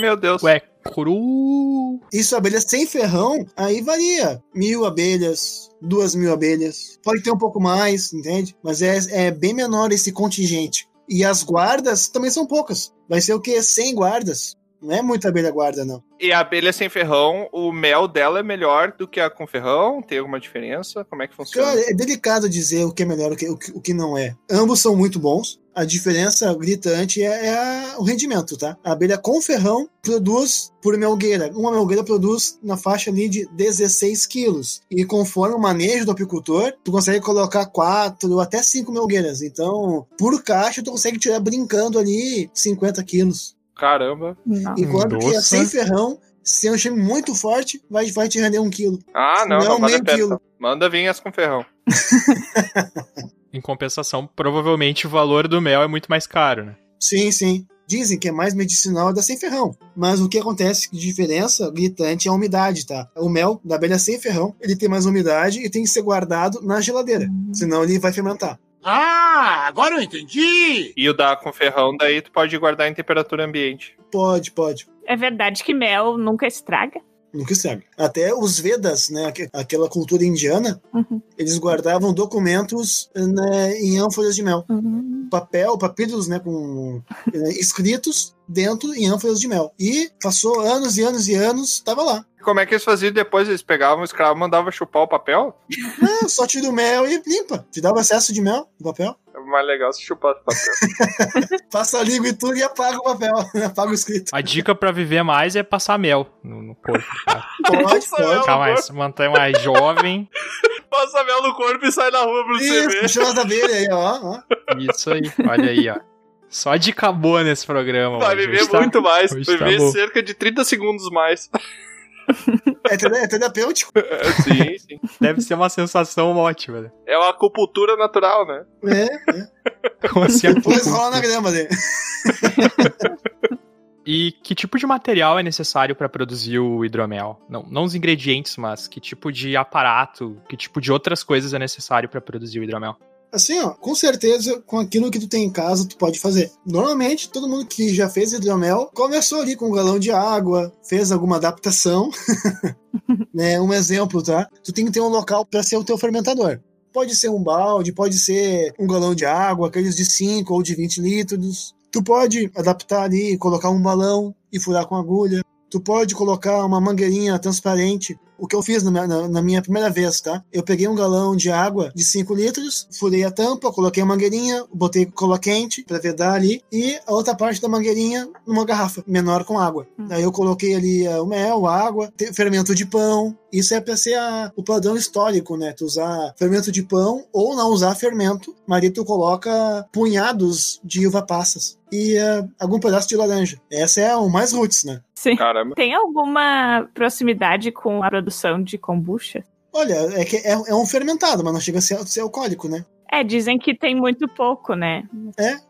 Meu Deus. Ué, cru. Isso, abelha sem ferrão, aí varia. Mil abelhas, duas mil abelhas. Pode ter um pouco mais, entende? Mas é, é bem menor esse contingente. E as guardas também são poucas. Vai ser o quê? 100 guardas. Não é muita abelha guarda, não. E a abelha sem ferrão, o mel dela é melhor do que a com ferrão? Tem alguma diferença? Como é que funciona? Cara, é delicado dizer o que é melhor e o que, o que, não é. Ambos são muito bons. A diferença gritante é, é a- o rendimento, tá? A abelha com ferrão produz por melgueira. Uma melgueira produz na faixa ali de 16 quilos. E conforme o manejo do apicultor, tu consegue colocar 4 ou até 5 melgueiras. Então, por caixa, tu consegue tirar brincando ali 50 quilos. Caramba. Não. Enquanto que a Nossa. sem ferrão, se é um time muito forte, vai, vai te render um quilo. Ah, não, Não, não, manda meio peça. quilo. Manda vir as com ferrão. Em compensação, provavelmente o valor do mel é muito mais caro, né? Sim, sim. Dizem que é mais medicinal da sem ferrão. Mas o que acontece de diferença gritante é a umidade, tá? O mel da abelha sem ferrão, ele tem mais umidade e tem que ser guardado na geladeira. Senão ele vai fermentar. Ah, agora eu entendi! E o da com ferrão, daí tu pode guardar em temperatura ambiente. Pode, pode. É verdade que mel nunca estraga? Nunca estraga. Até os Vedas, né, aque- aquela cultura indiana, Uhum. eles guardavam documentos né, em ânforas de mel. Uhum. Papel, papiros, né, com eh, escritos dentro em ânforas de mel. E passou anos e anos e anos, tava lá. Como é que eles faziam depois? Eles pegavam o escravo e mandavam chupar o papel? Ah, só tira o mel e limpa. Te dava excesso de mel no papel. É mais legal se chupar o papel. Passa a língua e tudo e apaga o papel. apaga o escrito. A dica pra viver mais é passar mel no, no corpo. Tá? Pode, pode. Ficar mais, manter mais jovem. Passa mel no corpo e sai na rua você Isso, ver. puxou as abelhas aí, ó. ó. Isso aí, olha aí, ó. Só dica boa nesse programa. Vai hoje. viver tá- muito mais. hoje Vai tá viver bom. cerca de 30 segundos mais. É, tera- é terapêutico. É, sim, sim. Deve ser uma sensação ótima, né? É uma acupuntura natural, né? É, é. Como assim, Depois rola na grama dele. E que tipo de material é necessário para produzir o hidromel? Não, não os ingredientes, mas que tipo de aparato, que tipo de outras coisas é necessário para produzir o hidromel? Assim, ó, com certeza, com aquilo que tu tem em casa, tu pode fazer. Normalmente, todo mundo que já fez hidromel começou ali com um galão de água, fez alguma adaptação. né, um exemplo, tá? Tu tem que ter um local para ser o teu fermentador. Pode ser um balde, pode ser um galão de água, aqueles de 5 ou de 20 litros. Tu pode adaptar ali, colocar um balão e furar com agulha. Tu pode colocar uma mangueirinha transparente. O que eu fiz na minha, na- na minha primeira vez, tá? Eu peguei um galão de água de 5 litros, furei a tampa, coloquei a mangueirinha, botei cola quente pra vedar ali e a outra parte da mangueirinha numa garrafa menor com água. Daí eu coloquei ali eh, o mel, a água, fermento de pão. Isso é pra ser a- o padrão histórico, né? Tu usar fermento de pão ou não usar fermento, mas aí tu coloca punhados de uva passas e eh, algum pedaço de laranja. Essa é o mais roots, né? Sim. Caramba. Tem alguma proximidade com a produção de kombucha? Olha, é que é, é um fermentado, mas não chega a ser, ser alcoólico, né? É, dizem que tem muito pouco, né?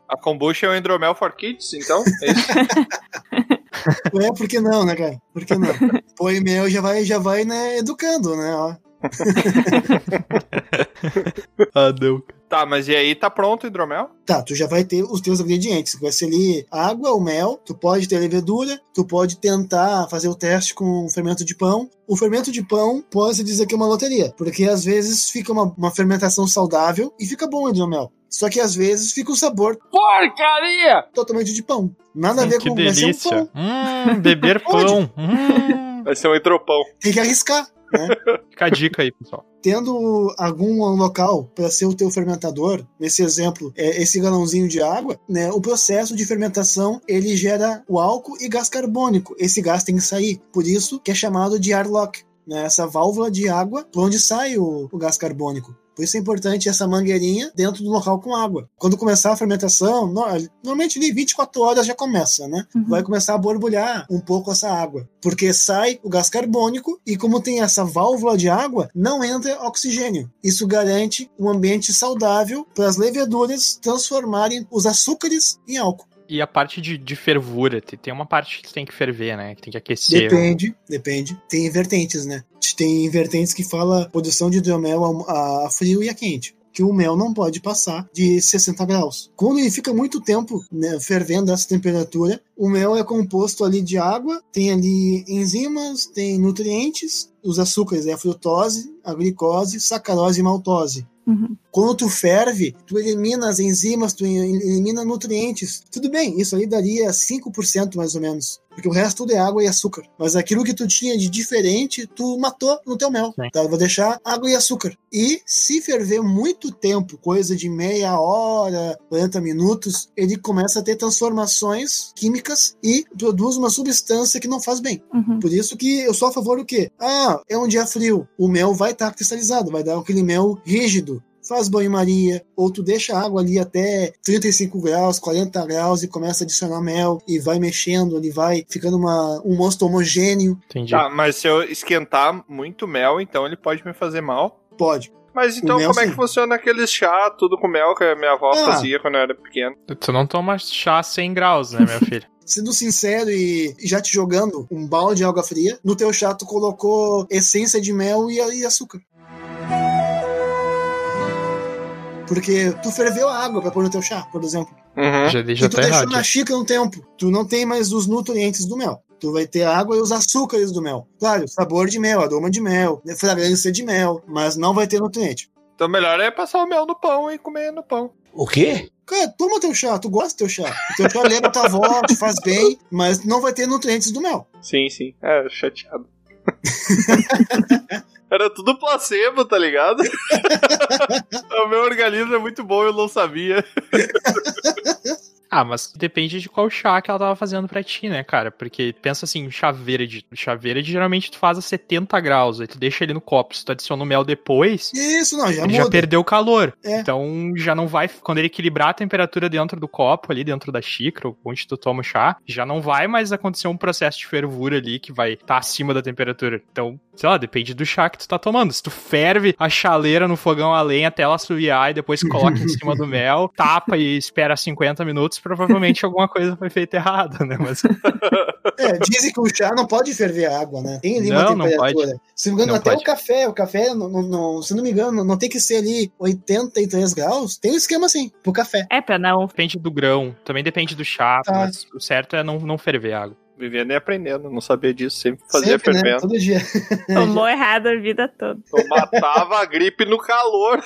A kombucha é o hidromel for kids, então? É isso? É, por que não, né, cara? Por que não? Põe mel já vai, já vai, né, educando, né? Ó. Ah, não. Tá, mas e aí tá pronto o hidromel? Tá, tu já vai ter os teus ingredientes. Vai ser ali água, o mel, tu pode ter levedura, tu pode tentar fazer o teste com fermento de pão. O fermento de pão pode se dizer que é uma loteria, porque às vezes fica uma, uma fermentação saudável e fica bom o hidromel. Só que às vezes fica o sabor Porcaria! totalmente de pão. Nada a ver Hum, que com vai ser um delícia. pão. Hum, beber pão. Hum. Vai ser um hidropão. Tem que arriscar, né? Fica a dica aí, pessoal. tendo algum local para ser o teu fermentador, nesse exemplo, é esse galãozinho de água, né, o processo de fermentação ele gera o álcool e gás carbônico. Esse gás tem que sair, por isso que é chamado de airlock, né, essa válvula de água por onde sai o, o gás carbônico. Por isso é importante essa mangueirinha dentro do local com água. Quando começar a fermentação, no- normalmente ali 24 horas já começa, né? Uhum. Vai começar a borbulhar um pouco essa água. Porque sai o gás carbônico e como tem essa válvula de água, não entra oxigênio. Isso garante um ambiente saudável para as leveduras transformarem os açúcares em álcool. E a parte de, de fervura, tem, uma parte que tem que ferver, né? Que tem que aquecer. Depende, depende. Tem vertentes, né? Tem vertentes que fala produção de hidromel a, a frio e a quente. Que o mel não pode passar de 60 graus. Quando ele fica muito tempo né, fervendo essa temperatura, o mel é composto ali de água, tem ali enzimas, tem nutrientes, os açúcares é a frutose, a glicose, sacarose e maltose. Uhum. Quando tu ferve, tu elimina as enzimas, tu elimina nutrientes. Tudo bem, isso aí daria 5% mais ou menos. Porque o resto tudo é água e açúcar. Mas aquilo que tu tinha de diferente, tu matou no teu mel. Sim. Tá? Vai deixar água e açúcar. E se ferver muito tempo, coisa de meia hora, 40 minutos, ele começa a ter transformações químicas e produz uma substância que não faz bem. Uhum. Por isso que eu sou a favor do quê? Ah, é um dia frio. O mel vai estar cristalizado, vai dar aquele mel rígido. Faz banho-maria, ou tu deixa a água ali até 35 graus, 40 graus e começa a adicionar mel e vai mexendo, ele vai ficando uma, um mosto homogêneo. Entendi. Tá, mas se eu esquentar muito mel, então ele pode me fazer mal. Pode. Mas então mel, como é sim. que funciona aqueles chá, tudo com mel que a minha avó Ah. fazia quando eu era pequeno? Tu não toma chá 100 graus, né, meu filho? Sendo sincero e já te jogando um balde de água fria, no teu chá tu colocou essência de mel e açúcar. Porque tu ferveu a água pra pôr no teu chá, por exemplo. Uhum. Já, E já tu tá deixou errado. na xícara um tempo. Tu não tem mais os nutrientes do mel. Tu vai ter a água e os açúcares do mel. Claro, sabor de mel, aroma de mel, fragrância de mel, mas não vai ter nutriente. Então melhor é passar o mel no pão e comer no pão. O quê? Cara, toma teu chá, tu gosta do teu chá. O teu chá lembra tua avó, te faz bem, mas não vai ter nutrientes do mel. Sim, sim. É, chateado. Era tudo placebo, tá ligado? o meu organismo é muito bom, eu não sabia. Ah, mas depende de qual chá que ela tava fazendo pra ti, né, cara? Porque pensa assim, chá verde. Chá verde geralmente tu faz a 70 graus, aí tu deixa ele no copo. Se tu adiciona o mel depois, Isso, não, já ele muda. já perdeu o calor. É. Então já não vai. Quando ele equilibrar a temperatura dentro do copo, ali dentro da xícara, onde tu toma o chá, já não vai mais acontecer um processo de fervura ali que vai estar acima da temperatura. Então, sei lá, depende do chá que tu tá tomando. Se tu ferve a chaleira no fogão a lenha até ela assoviar e depois coloca em cima do mel, tapa e espera 50 minutos, provavelmente alguma coisa foi feita errada, né? Mas É, dizem que o chá não pode ferver água, né? Tem ali Não, uma não temperatura. Se não me engano, Não até pode. o café, o café, não, não- não- se não me engano, não tem que ser ali 83 graus. Tem um esquema assim, pro café. É, pra não. depende do grão, também depende do chá, Tá. mas o certo é não, não ferver água. Vivendo e aprendendo, não sabia disso, sempre fazia Sempre, né? fervendo. Todo dia. Tomou errado a vida toda. Eu matava a gripe no calor.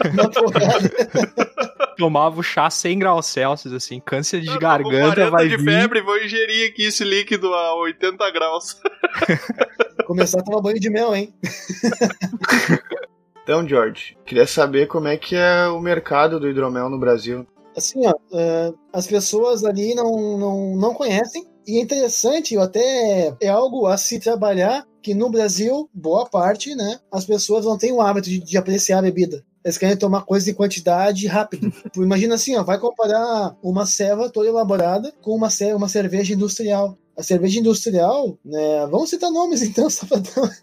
Tomava o chá 100 graus Celsius, assim, câncer de Eu tô com garganta 40 vai de vir. febre, vou ingerir aqui esse líquido a 80 graus. Começar a tomar banho de mel, hein? Então, George, queria saber como é que é o mercado do hidromel no Brasil. Assim, ó, é, as pessoas ali não, não, não conhecem. E é interessante, ou até é algo a se trabalhar, que no Brasil, boa parte, né, as pessoas não têm o hábito de, de apreciar a bebida. Eles querem tomar coisa em quantidade rápido. Tipo, Imagina assim, ó, vai comparar uma ceva toda elaborada com uma, ce- uma cerveja industrial. A cerveja industrial, né, vamos citar nomes então, só pra dar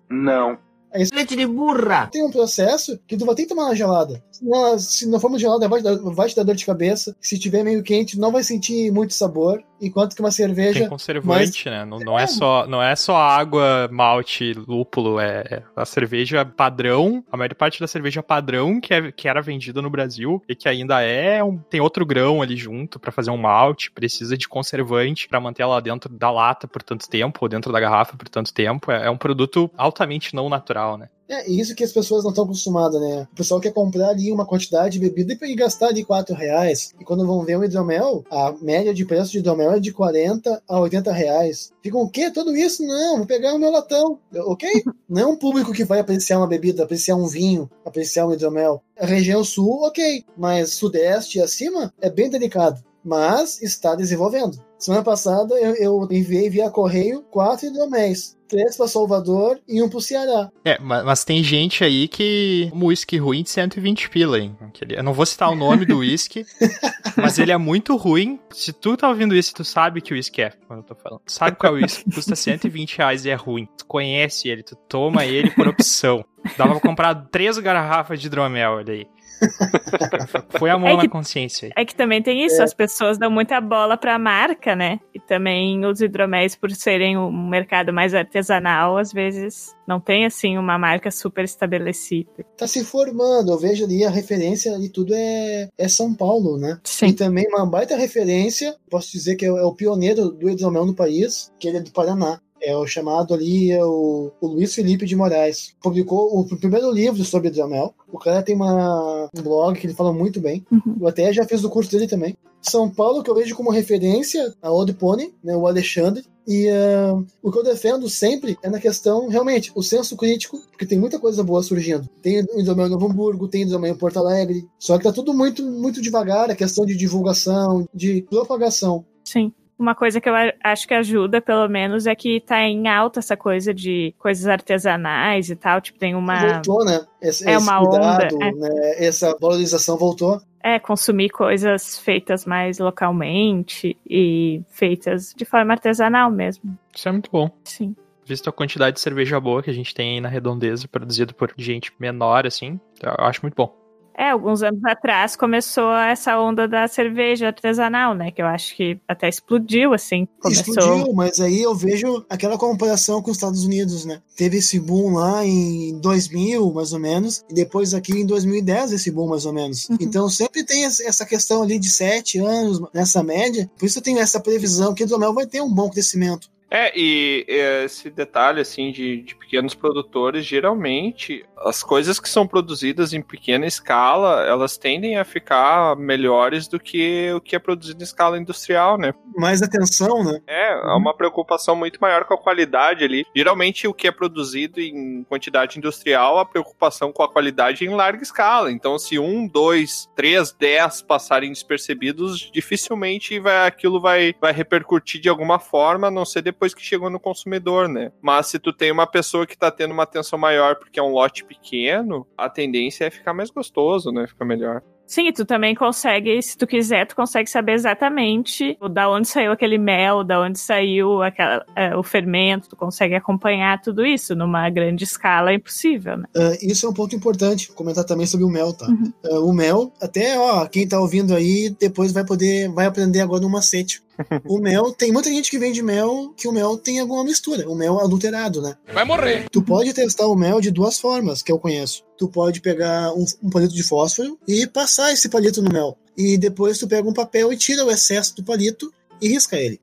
Não. Leite de burra. tem um processo que tu vai ter que tomar na gelada. Se não, se não for muito gelada, vai, te dar- vai te dar dor de cabeça. Se tiver meio quente, não vai sentir muito sabor. Enquanto que uma cerveja. Tem conservante, né? Não, não é. só, não é só água, malte, lúpulo. É é a cerveja padrão. A maior parte da cerveja padrão que, é, que era vendida no Brasil e que ainda é. Um, tem outro grão ali junto pra fazer um malte. Precisa de conservante pra manter ela dentro da lata por tanto tempo, ou dentro da garrafa por tanto tempo. É, é um produto altamente não natural, né? É isso que as pessoas não estão acostumadas, né? O pessoal quer comprar ali uma quantidade de bebida e gastar ali 4 reais. E quando vão ver o hidromel, a média de preço de hidromel é de 40 a 80 reais. Ficam, o quê? Tudo isso? Não, vou pegar o meu latão. Ok? Não é um público que vai apreciar uma bebida, apreciar um vinho, apreciar um hidromel. A região sul, ok. Mas sudeste e acima é bem delicado. Mas está desenvolvendo. Semana passada eu, eu enviei via correio quatro hidroméis. Três para Salvador e um para o Ceará. É, ma- mas, tem gente aí que. Um uísque ruim de 120 pila, hein? Aquele- Eu não vou citar o nome do uísque, mas ele é muito ruim. Se tu tá ouvindo isso, tu sabe que o uísque é, quando eu tô falando. Tu sabe qual é o uísque que custa 120 reais e é ruim. Tu conhece ele, tu toma ele por opção. Dava pra comprar três garrafas de hidromel, olha aí. Foi a mão É na que- consciência aí. É que também tem isso, É. as pessoas dão muita bola pra marca, né? E também os hidroméis, por serem um mercado mais artesanal, às vezes não tem, assim, uma marca super estabelecida. tá se formando. Eu vejo ali a referência de tudo é, é São Paulo, né? E Sim. também uma baita referência, posso dizer que é o, é o pioneiro do hidromel no país, que ele é do Paraná. É o chamado ali, é o, o Luiz Felipe de Moraes. Publicou o primeiro livro sobre hidromel. O cara tem uma, um blog que ele fala muito bem. Uhum. Eu até já fiz o curso dele também. São Paulo, que eu vejo como referência, a Old Pony, né, o Alexandre. E uh, o que eu defendo sempre é na questão, realmente, o senso crítico, porque tem muita coisa boa surgindo. Tem o hidromel em Novo Hamburgo, tem o em Porto Alegre, só que tá tudo muito, muito devagar, a questão de divulgação, de propagação. Sim. Uma coisa que eu acho que ajuda, pelo menos, é que tá em alta essa coisa de coisas artesanais e tal. Tipo, tem uma. Voltou, né? Esse, é esse uma cuidado, onda. é. né? Essa valorização voltou. É, consumir coisas feitas mais localmente e feitas de forma artesanal mesmo. Isso é muito bom. Sim. Visto a quantidade de cerveja boa que a gente tem aí na redondeza, produzido por gente menor, assim, eu acho muito bom. É, alguns anos atrás começou essa onda da cerveja artesanal, né? Que eu acho que até explodiu, assim. Começou... Explodiu, mas aí eu vejo aquela comparação com os Estados Unidos, né? Teve esse boom lá em 2000, mais ou menos, e depois aqui em 2010 esse boom, mais ou menos. Uhum. Então sempre tem essa questão ali de sete anos nessa média, por isso eu tenho essa previsão que o hidromel vai ter um bom crescimento. É, e esse detalhe, assim, de, de, pequenos produtores, geralmente, as coisas que são produzidas em pequena escala, elas tendem a ficar melhores do que o que é produzido em escala industrial, né? Mais atenção, né? É, há uma preocupação muito maior com a qualidade ali. Geralmente, o que é produzido em quantidade industrial, a preocupação com a qualidade em larga escala. Então, se um, dois, três, dez passarem despercebidos, dificilmente vai, aquilo vai, vai repercutir de alguma forma, a não ser depois que chegou no consumidor, né? Mas se tu tem uma pessoa que tá tendo uma atenção maior porque é um lote pequeno, a tendência é ficar mais gostoso, né? Ficar melhor. Sim, tu também consegue, se tu quiser, tu consegue saber exatamente da onde saiu aquele mel, da onde saiu aquela, é, o fermento, tu consegue acompanhar tudo isso numa grande escala, é impossível, né? Uh, isso é um ponto importante, comentar também sobre o mel, tá? Uhum. Uh, o mel, até, ó, quem tá ouvindo aí, depois vai poder, vai aprender agora no macete. O mel, tem muita gente que vende mel que o mel tem alguma mistura, o mel adulterado, né? Vai morrer. Tu pode testar o mel de duas formas, que eu conheço. Tu pode pegar um, um palito de fósforo e passar esse palito no mel. E depois tu pega um papel e tira o excesso do palito e risca ele.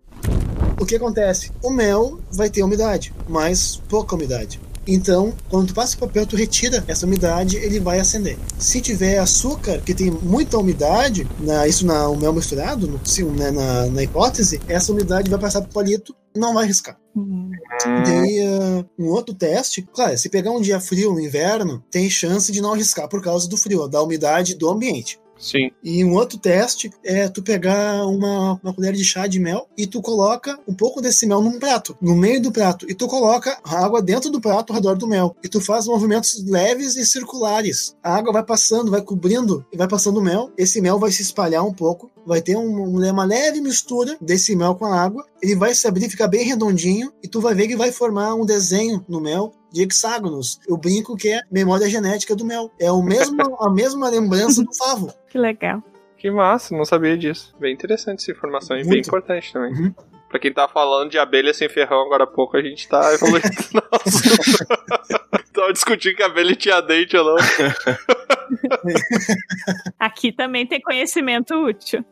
O que acontece? O mel vai ter umidade, mas pouca umidade. Então, quando tu passa o papel, tu retira essa umidade, ele vai acender. Se tiver açúcar, que tem muita umidade, na, isso na, o mel misturado, no, sim, né, na, na hipótese, essa umidade vai passar pro palito não vai riscar. Uhum. Daí, uh, um outro teste, claro, se pegar um dia frio no inverno, tem chance de não riscar por causa do frio, da umidade do ambiente. Sim. E um outro teste é tu pegar uma, uma colher de chá de mel e tu coloca um pouco desse mel num prato, no meio do prato, e tu coloca a água dentro do prato ao redor do mel. E tu faz movimentos leves e circulares. A água vai passando, vai cobrindo e vai passando o mel. Esse mel vai se espalhar um pouco, vai ter um, uma leve mistura desse mel com a água. Ele vai se abrir, ficar bem redondinho, e tu vai ver que vai formar um desenho no mel de hexágonos. Eu brinco que é memória genética do mel. É o mesmo, a mesma lembrança do favo. Que legal. Que massa, não sabia disso. Bem interessante essa informação e bem importante também. Uhum. Pra quem tá falando de abelha sem ferrão agora há pouco, a gente tá evoluindo. Nossa. Tava discutindo que a abelha tinha dente ou não. Aqui também tem conhecimento útil.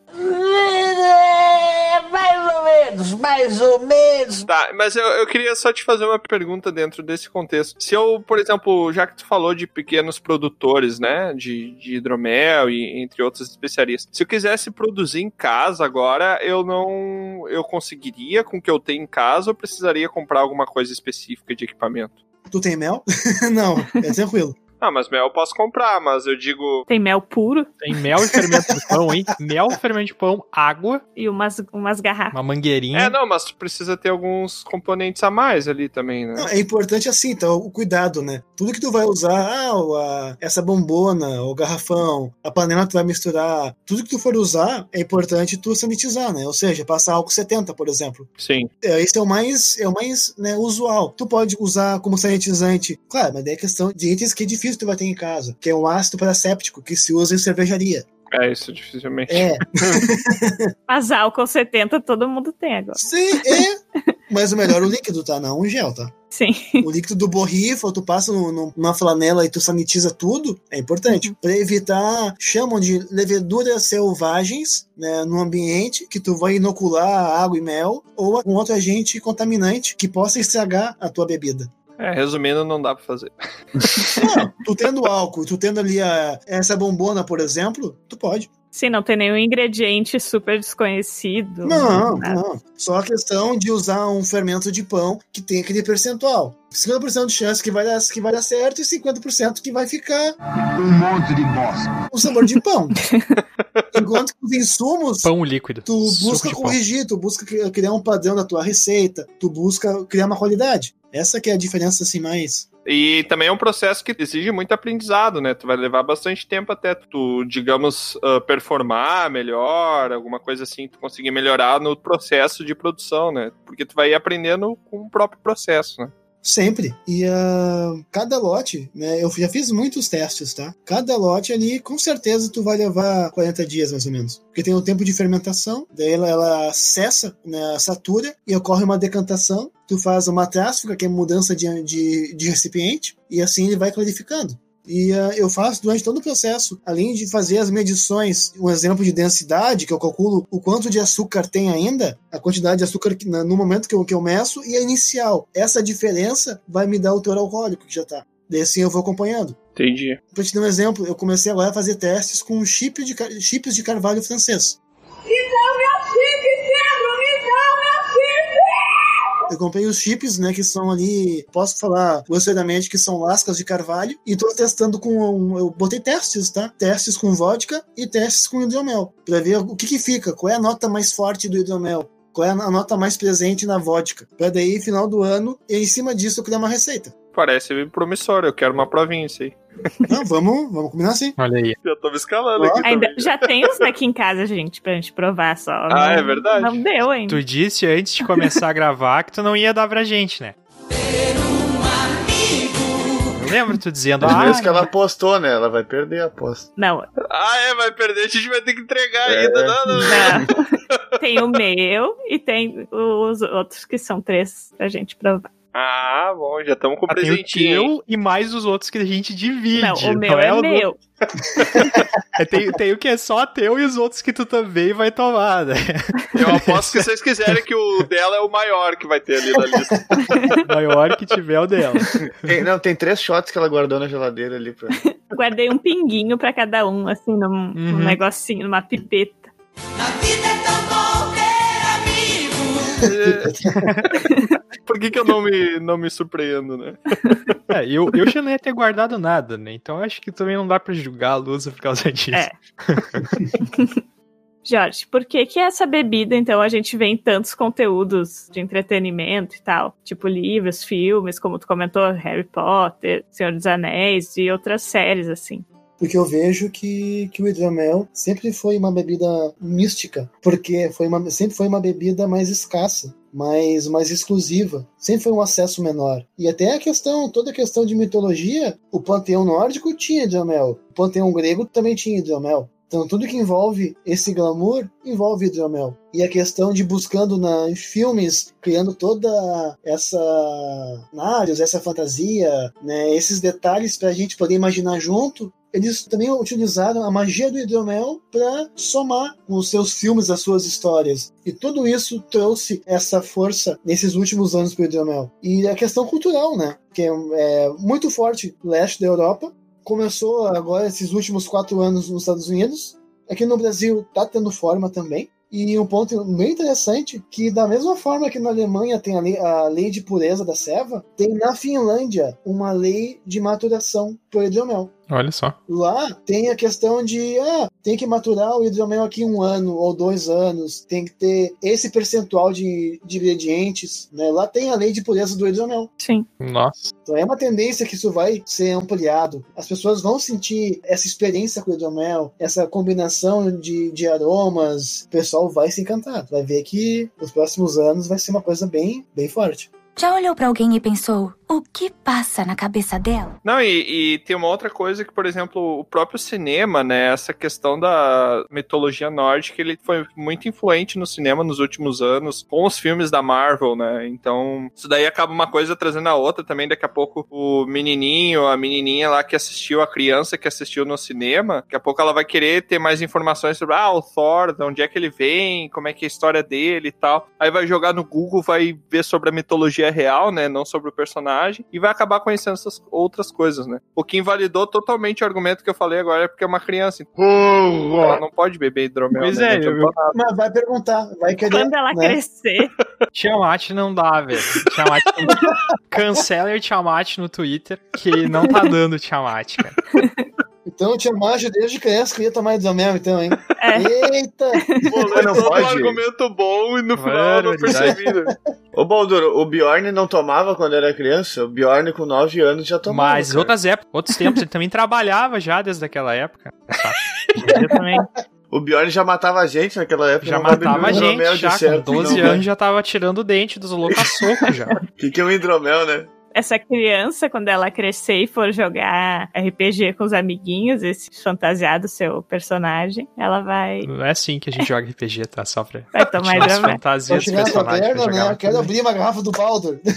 Mais ou menos, mais ou menos. Tá, mas eu, eu queria só te fazer uma pergunta dentro desse contexto. Se eu, por exemplo, já que tu falou de pequenos produtores, né, de, de hidromel e entre outras especiarias, se eu quisesse produzir em casa agora, eu não, eu conseguiria com o que eu tenho em casa ou precisaria comprar alguma coisa específica de equipamento? Tu tem mel? não, é tranquilo. Ah, mas mel eu posso comprar, mas eu digo. Tem mel puro Tem mel e fermento de pão, hein? Mel, fermento de pão, água, e umas, umas garrafas. uma mangueirinha. É, não, mas tu precisa ter alguns componentes a mais ali também, né? Não, é importante assim, então, o cuidado, né? Tudo que tu vai usar, ah, a- essa bombona, o garrafão, a panela que tu vai misturar, tudo que tu for usar, é importante tu sanitizar, né? Ou seja, passar álcool 70, por exemplo. Sim. É, esse é o mais, é o mais né, usual. Tu pode usar como sanitizante, claro, mas daí é questão de itens que é difícil tu vai ter em casa, que é o ácido paraséptico que se usa em cervejaria. É, isso dificilmente. É, Mas álcool 70 todo mundo tem agora. sim, é. Mas o melhor é o líquido, tá? Não o gel, tá? Sim. O líquido do borrifa, tu passa no- no- numa flanela e tu sanitiza tudo, é importante. Pra evitar, chamam de leveduras selvagens, né, no ambiente, que tu vai inocular água e mel, ou algum outro agente contaminante que possa estragar a tua bebida. É, resumindo, não dá pra fazer. Não, tu tendo álcool, tu tendo ali a, essa bombona, por exemplo, tu pode. Sim, não tem nenhum ingrediente super desconhecido. Não, nada. não. Só a questão de usar um fermento de pão que tem aquele percentual. 50% de chance que vai, dar, que vai dar certo e 50% que vai ficar Um monte de bosta. o sabor de pão. Enquanto que os insumos, Pão líquido. tu busca de pão. corrigir, tu busca cri- criar um padrão da tua receita, tu busca criar uma qualidade. Essa que é a diferença, assim, mais... E também é um processo que exige muito aprendizado, né? Tu vai levar bastante tempo até tu, digamos, ah, performar melhor, alguma coisa assim, tu conseguir melhorar no processo de produção, né? Porque tu vai aprendendo com o próprio processo, né? Sempre. E ah, cada lote, né? Eu já fiz muitos testes, tá? Cada lote ali, com certeza, tu vai levar 40 dias, mais ou menos. Porque tem o tempo de fermentação, daí ela, ela cessa, né, satura, e ocorre uma decantação. Tu faz uma tráfica, que é mudança de, de, de recipiente, e assim ele vai clarificando. E ah, eu faço durante todo o processo, além de fazer as medições, um exemplo de densidade, que eu calculo o quanto de açúcar tem ainda, a quantidade de açúcar que- no momento que eu, que eu meço e a inicial. Essa diferença vai me dar o teor alcoólico que já tá. Daí assim eu vou acompanhando. Entendi. Pra te dar um exemplo, eu comecei agora a fazer testes com chip de, chips de carvalho francês. Eu comprei os chips, né, que são ali, posso falar grosseiramente que são lascas de carvalho, e tô testando com, eu botei testes, tá? Testes com vodka e testes com hidromel, pra ver o que que fica, qual é a nota mais forte do hidromel, qual é a nota mais presente na vodka, pra daí, final do ano, e em cima disso eu criar uma receita. Parece promissor, eu quero uma provinha isso aí. Não, vamos, vamos combinar assim. Olha aí. Já tô me escalando aqui Ainda, já tem uns aqui em casa, gente, pra gente provar só. Ah, é verdade? Não deu ainda. Tu disse antes de começar a gravar que tu não ia dar pra gente, né? Eu lembro tu dizendo, ah, vezes que ela apostou, né? Ela vai perder a aposta. Não, Ah, é, vai perder, a gente vai ter que entregar É. ainda. Não, não, não. não. tem o meu e tem os outros que são três pra gente provar. Ah, bom, já estamos com ah, tem o presentinho. hein? teu e mais os outros que a gente divide. Não, o meu não é, o do- meu. É, tem, tem o que é só teu e os outros que tu também vai tomar, né? Eu aposto que vocês quiserem que o dela é o maior que vai ter ali na lista. O maior que tiver é o dela. Tem- não, tem três shots que ela guardou na geladeira ali pra. Guardei um pinguinho pra cada um, assim, num, num Uhum. negocinho, numa pipeta. Por que, que eu não me, não me surpreendo, né? É, eu, eu já não ia ter guardado nada, né? Então acho que também não dá pra julgar a Lusa por causa disso. É. Jorge, por que que essa bebida, então, a gente vê em tantos conteúdos de entretenimento e tal? Tipo livros, filmes, como tu comentou, Harry Potter, Senhor dos Anéis e outras séries, assim. Porque eu vejo que, que o hidromel sempre foi uma bebida mística, porque foi uma, sempre foi uma bebida mais escassa, mais, mais exclusiva, sempre foi um acesso menor. E até a questão, toda a questão de mitologia, o panteão nórdico tinha hidromel, o panteão grego também tinha hidromel. Então, tudo que envolve esse glamour envolve hidromel. E a questão de buscando nos filmes, criando toda essa cenários, essa fantasia, né, esses detalhes para a gente poder imaginar junto, eles também utilizaram a magia do hidromel para somar com os seus filmes, as suas histórias. E tudo isso trouxe essa força nesses últimos anos para o hidromel. E a questão cultural, né? Que é, é muito forte no leste da Europa, começou agora esses últimos quatro anos nos Estados Unidos. Aqui no Brasil tá tendo forma também. E um ponto bem interessante, que da mesma forma que na Alemanha tem a lei, a lei de pureza da ceva, tem na Finlândia uma lei de maturação por hidromel. Olha só. Lá tem a questão de, ah, tem que maturar o hidromel aqui um ano ou dois anos, tem que ter esse percentual de, de ingredientes, né? Lá tem a lei de pureza do hidromel. Sim. Nossa. Então é uma tendência que isso vai ser ampliado. As pessoas vão sentir essa experiência com o hidromel, essa combinação de, de aromas. O pessoal vai se encantar. Vai ver que nos próximos anos vai ser uma coisa bem, bem forte. Já olhou pra alguém e pensou, o que passa na cabeça dela? Não, e, e tem uma outra coisa que, por exemplo, o próprio cinema, né? Essa questão da mitologia nórdica, ele foi muito influente no cinema nos últimos anos, com os filmes da Marvel, né? Então, isso daí acaba uma coisa trazendo a outra também. Daqui a pouco, o menininho, a menininha lá que assistiu, a criança que assistiu no cinema, daqui a pouco ela vai querer ter mais informações sobre, ah, o Thor, de onde é que ele vem, como é que é a história dele e tal. Aí vai jogar no Google, vai ver sobre a mitologia mitologia real, né? Não sobre o personagem. E vai acabar conhecendo essas outras coisas, né? O que invalidou totalmente o argumento que eu falei agora é porque é uma criança. Então ela não pode beber hidromel. Pois né? é, eu-. Mas vai perguntar, vai querer. Quando ela né? crescer, Tiamat não dá, velho. Tiamat não dá. Cancela o Tiamat no Twitter, que não tá dando Tiamat, cara. Então, tinha macho desde criança queria tomar hidromel, então, hein? é. Eita! Pô, não pode? um argumento bom e no final eu não percebi. né? Ô, Baldur, o Bjorn não tomava quando era criança? O Bjorn com 9 anos já tomava. Mas cara. outras épocas, outros tempos, ele também trabalhava já desde aquela época. Ele também O Bjorn já matava a gente naquela época. já matava a gente, já certo, com 12 não, né? anos já tava tirando o dente dos loucos a soco já. O que, que é um hidromel, né? Essa criança, quando ela crescer e for jogar RPG com os amiguinhos, esse fantasiado seu personagem, ela vai, Não é assim que a gente joga RPG, tá? Só pra vai tomar as fantasias jogar. né? Quero abrir uma garrafa do Baldur.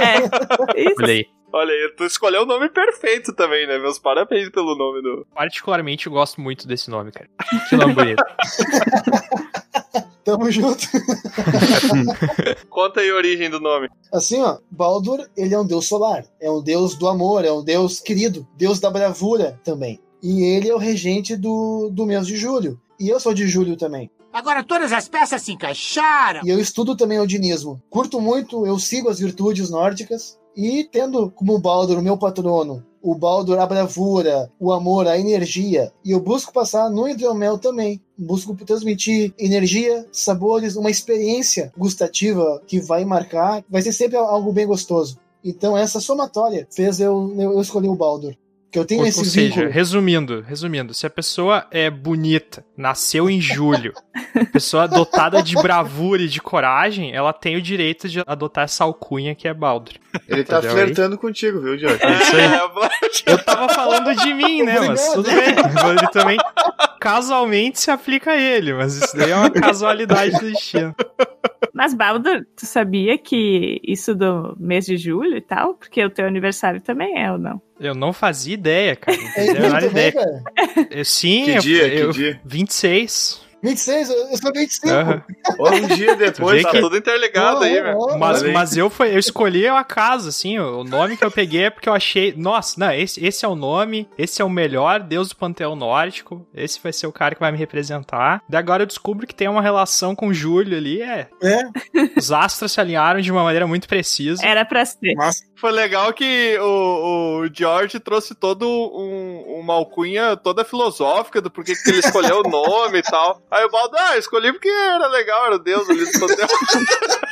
É, isso. Olha aí. Olha aí, tu escolheu o nome perfeito também, né? Meus parabéns pelo nome do. Particularmente eu gosto muito desse nome, cara. Que nome bonito. Tamo junto. Conta aí a origem do nome. Assim, ó, Baldur, ele é um deus solar. É um deus do amor, é um deus querido. Deus da bravura também. E ele é o regente do, do mês de julho. E eu sou de julho também. Agora todas as peças se encaixaram. E eu estudo também odinismo. Curto muito, eu sigo as virtudes nórdicas. E tendo como Baldur o meu patrono, o Baldur a bravura, o amor, a energia. E eu busco passar no hidromel também. Busco transmitir energia, sabores, uma experiência gustativa que vai marcar. Vai ser sempre algo bem gostoso. Então essa somatória fez eu, eu, eu escolher o Baldur. Que eu tenho Ou, esse ou seja, vínculo. resumindo, resumindo, se a pessoa é bonita, nasceu em julho, pessoa dotada de bravura e de coragem, ela tem o direito de adotar essa alcunha que é Baldur. Ele tá Entendeu aí? flertando contigo, viu, George? É isso aí. É, Eu tava falando de mim, né? Mas tudo bem. Ele também casualmente se aplica a ele, mas isso daí é uma casualidade do destino. Mas, Baldur, tu sabia que isso do mês de julho e tal? Porque o teu aniversário também é, ou não? Eu não fazia ideia, cara. Não É fazia a isso menor também, ideia. cara. Eu, sim, Que eu, dia, que eu, dia? 26. 26, eu sou 25. Aham. Ou um dia depois, Tá que- tudo interligado aí, Oh, velho. oh, oh. Mas, Olha aí. mas eu, foi, eu escolhi ao acaso, assim, o o nome que eu peguei é porque eu achei, nossa, não, esse, esse é o nome, esse é o melhor deus do panteão nórdico, esse vai ser o cara que vai me representar. Daí agora eu descubro que tem uma relação com Júlio ali, é, É, os astros se alinharam de uma maneira muito precisa. Era pra ser. massa. Foi legal que o, o George trouxe todo um, uma alcunha toda filosófica do porquê que ele escolheu o nome e tal. Aí o Baldo, ah, escolhi porque era legal, era o deus ali do panteão.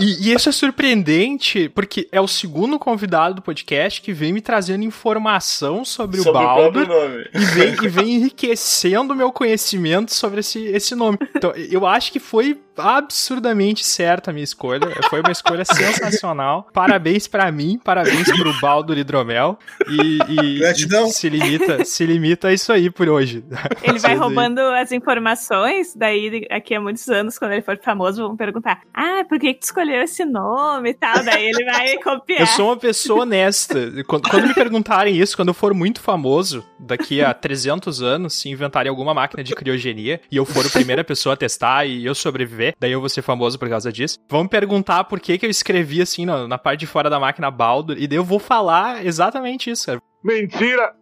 E, e isso é surpreendente, porque é o segundo convidado do podcast que vem me trazendo informação sobre, sobre o Baldur. e vem, e vem enriquecendo o meu conhecimento sobre esse, esse nome. Então, eu acho que foi absurdamente certa a minha escolha. Foi uma escolha sensacional. Parabéns pra mim, parabéns pro Baldur Hidromel. E, e- Gratidão. e se limita, se limita a isso aí por hoje. Ele vai roubando as informações, daí daqui a muitos anos, quando ele for famoso, vão perguntar: Ah, por que, que tu escolheu esse nome e tal? Daí ele vai copiar. Eu sou uma pessoa honesta. Quando, quando me perguntarem isso, quando eu for muito famoso, daqui a 300 anos, se inventarem alguma máquina de criogenia e eu for a primeira pessoa a testar e eu sobreviver, daí eu vou ser famoso por causa disso. Vão me perguntar por que, que eu escrevi assim na, na parte de fora da máquina Baldur, e daí eu vou falar exatamente isso, cara. Mentira!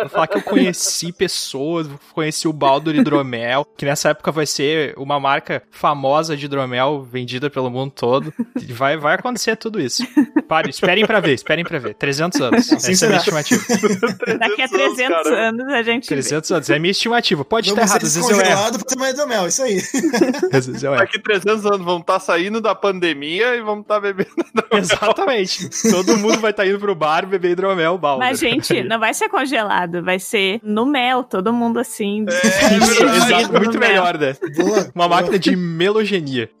Vou falar que eu conheci pessoas, conheci o Baldur Hidromel, que nessa época vai ser uma marca famosa de hidromel vendida pelo mundo todo. Vai, vai acontecer tudo isso. Pare, esperem pra ver, esperem pra ver. 300 anos. Assim Essa é a minha será. estimativa. Daqui a 300 cara. anos a gente. vê. 300 anos, é a minha estimativa. Pode estar errado, às vezes eu erro. tomar hidromel, isso aí. Às vezes eu erro. Daqui 300 anos vamos estar saindo da pandemia e vamos estar bebendo. Exatamente. Todo mundo vai estar indo pro bar beber hidromel, Baldur. Mas, gente, não vai ser congelado, vai ser no mel, todo mundo assim. Isso, no exato, muito mel. melhor, né? Boa. Uma máquina de melogenia.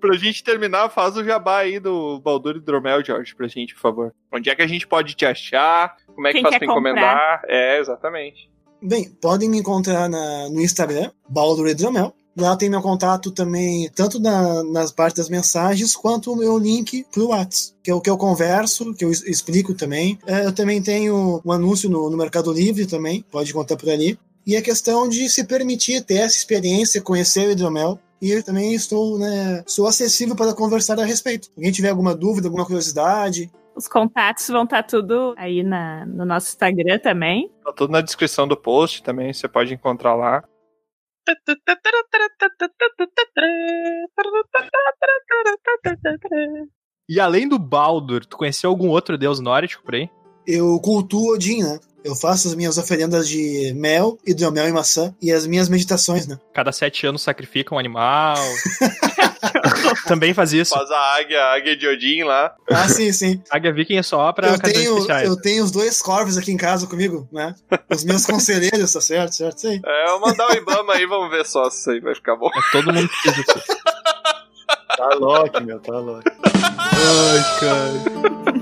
Pra gente terminar, faz o jabá aí do Baldur Hidromel, George, pra gente, por favor. Onde é que a gente pode te achar? Como é que Quem faz pra encomendar? É, exatamente. Bem, podem me encontrar na- no Instagram, Baldur Hidromel. Lá tem meu contato também, tanto na- nas partes das mensagens, quanto o meu link pro Whats, que é o que eu converso, que eu explico também. É, eu também tenho um anúncio no, no Mercado Livre também, pode contar por ali. E a questão de se permitir ter essa experiência, conhecer o hidromel e também estou, né, sou acessível para conversar a respeito. Alguém tiver alguma dúvida, alguma curiosidade, Os contatos vão estar tudo aí na, no nosso Instagram também. Tá tudo na descrição do post também, você pode encontrar lá. E além do Baldur, tu conheceu algum outro deus nórdico por aí? Eu cultuo Odin, né? Eu faço as minhas oferendas de mel, hidromel e maçã e as minhas meditações, né? Cada sete anos sacrifica um animal. Também faz isso. Faz a águia, a águia de Odin lá. Ah, sim, sim. Águia Viking é só pra Eu tenho, especiais. eu tenho os dois corvos aqui em casa comigo, né? Os meus conselheiros, tá certo? Certo, sim. É, eu vou mandar o Ibama aí, vamos ver só se isso aí vai ficar bom. É todo mundo precisa disso. Tá louco, meu, tá louco. Ai, cara.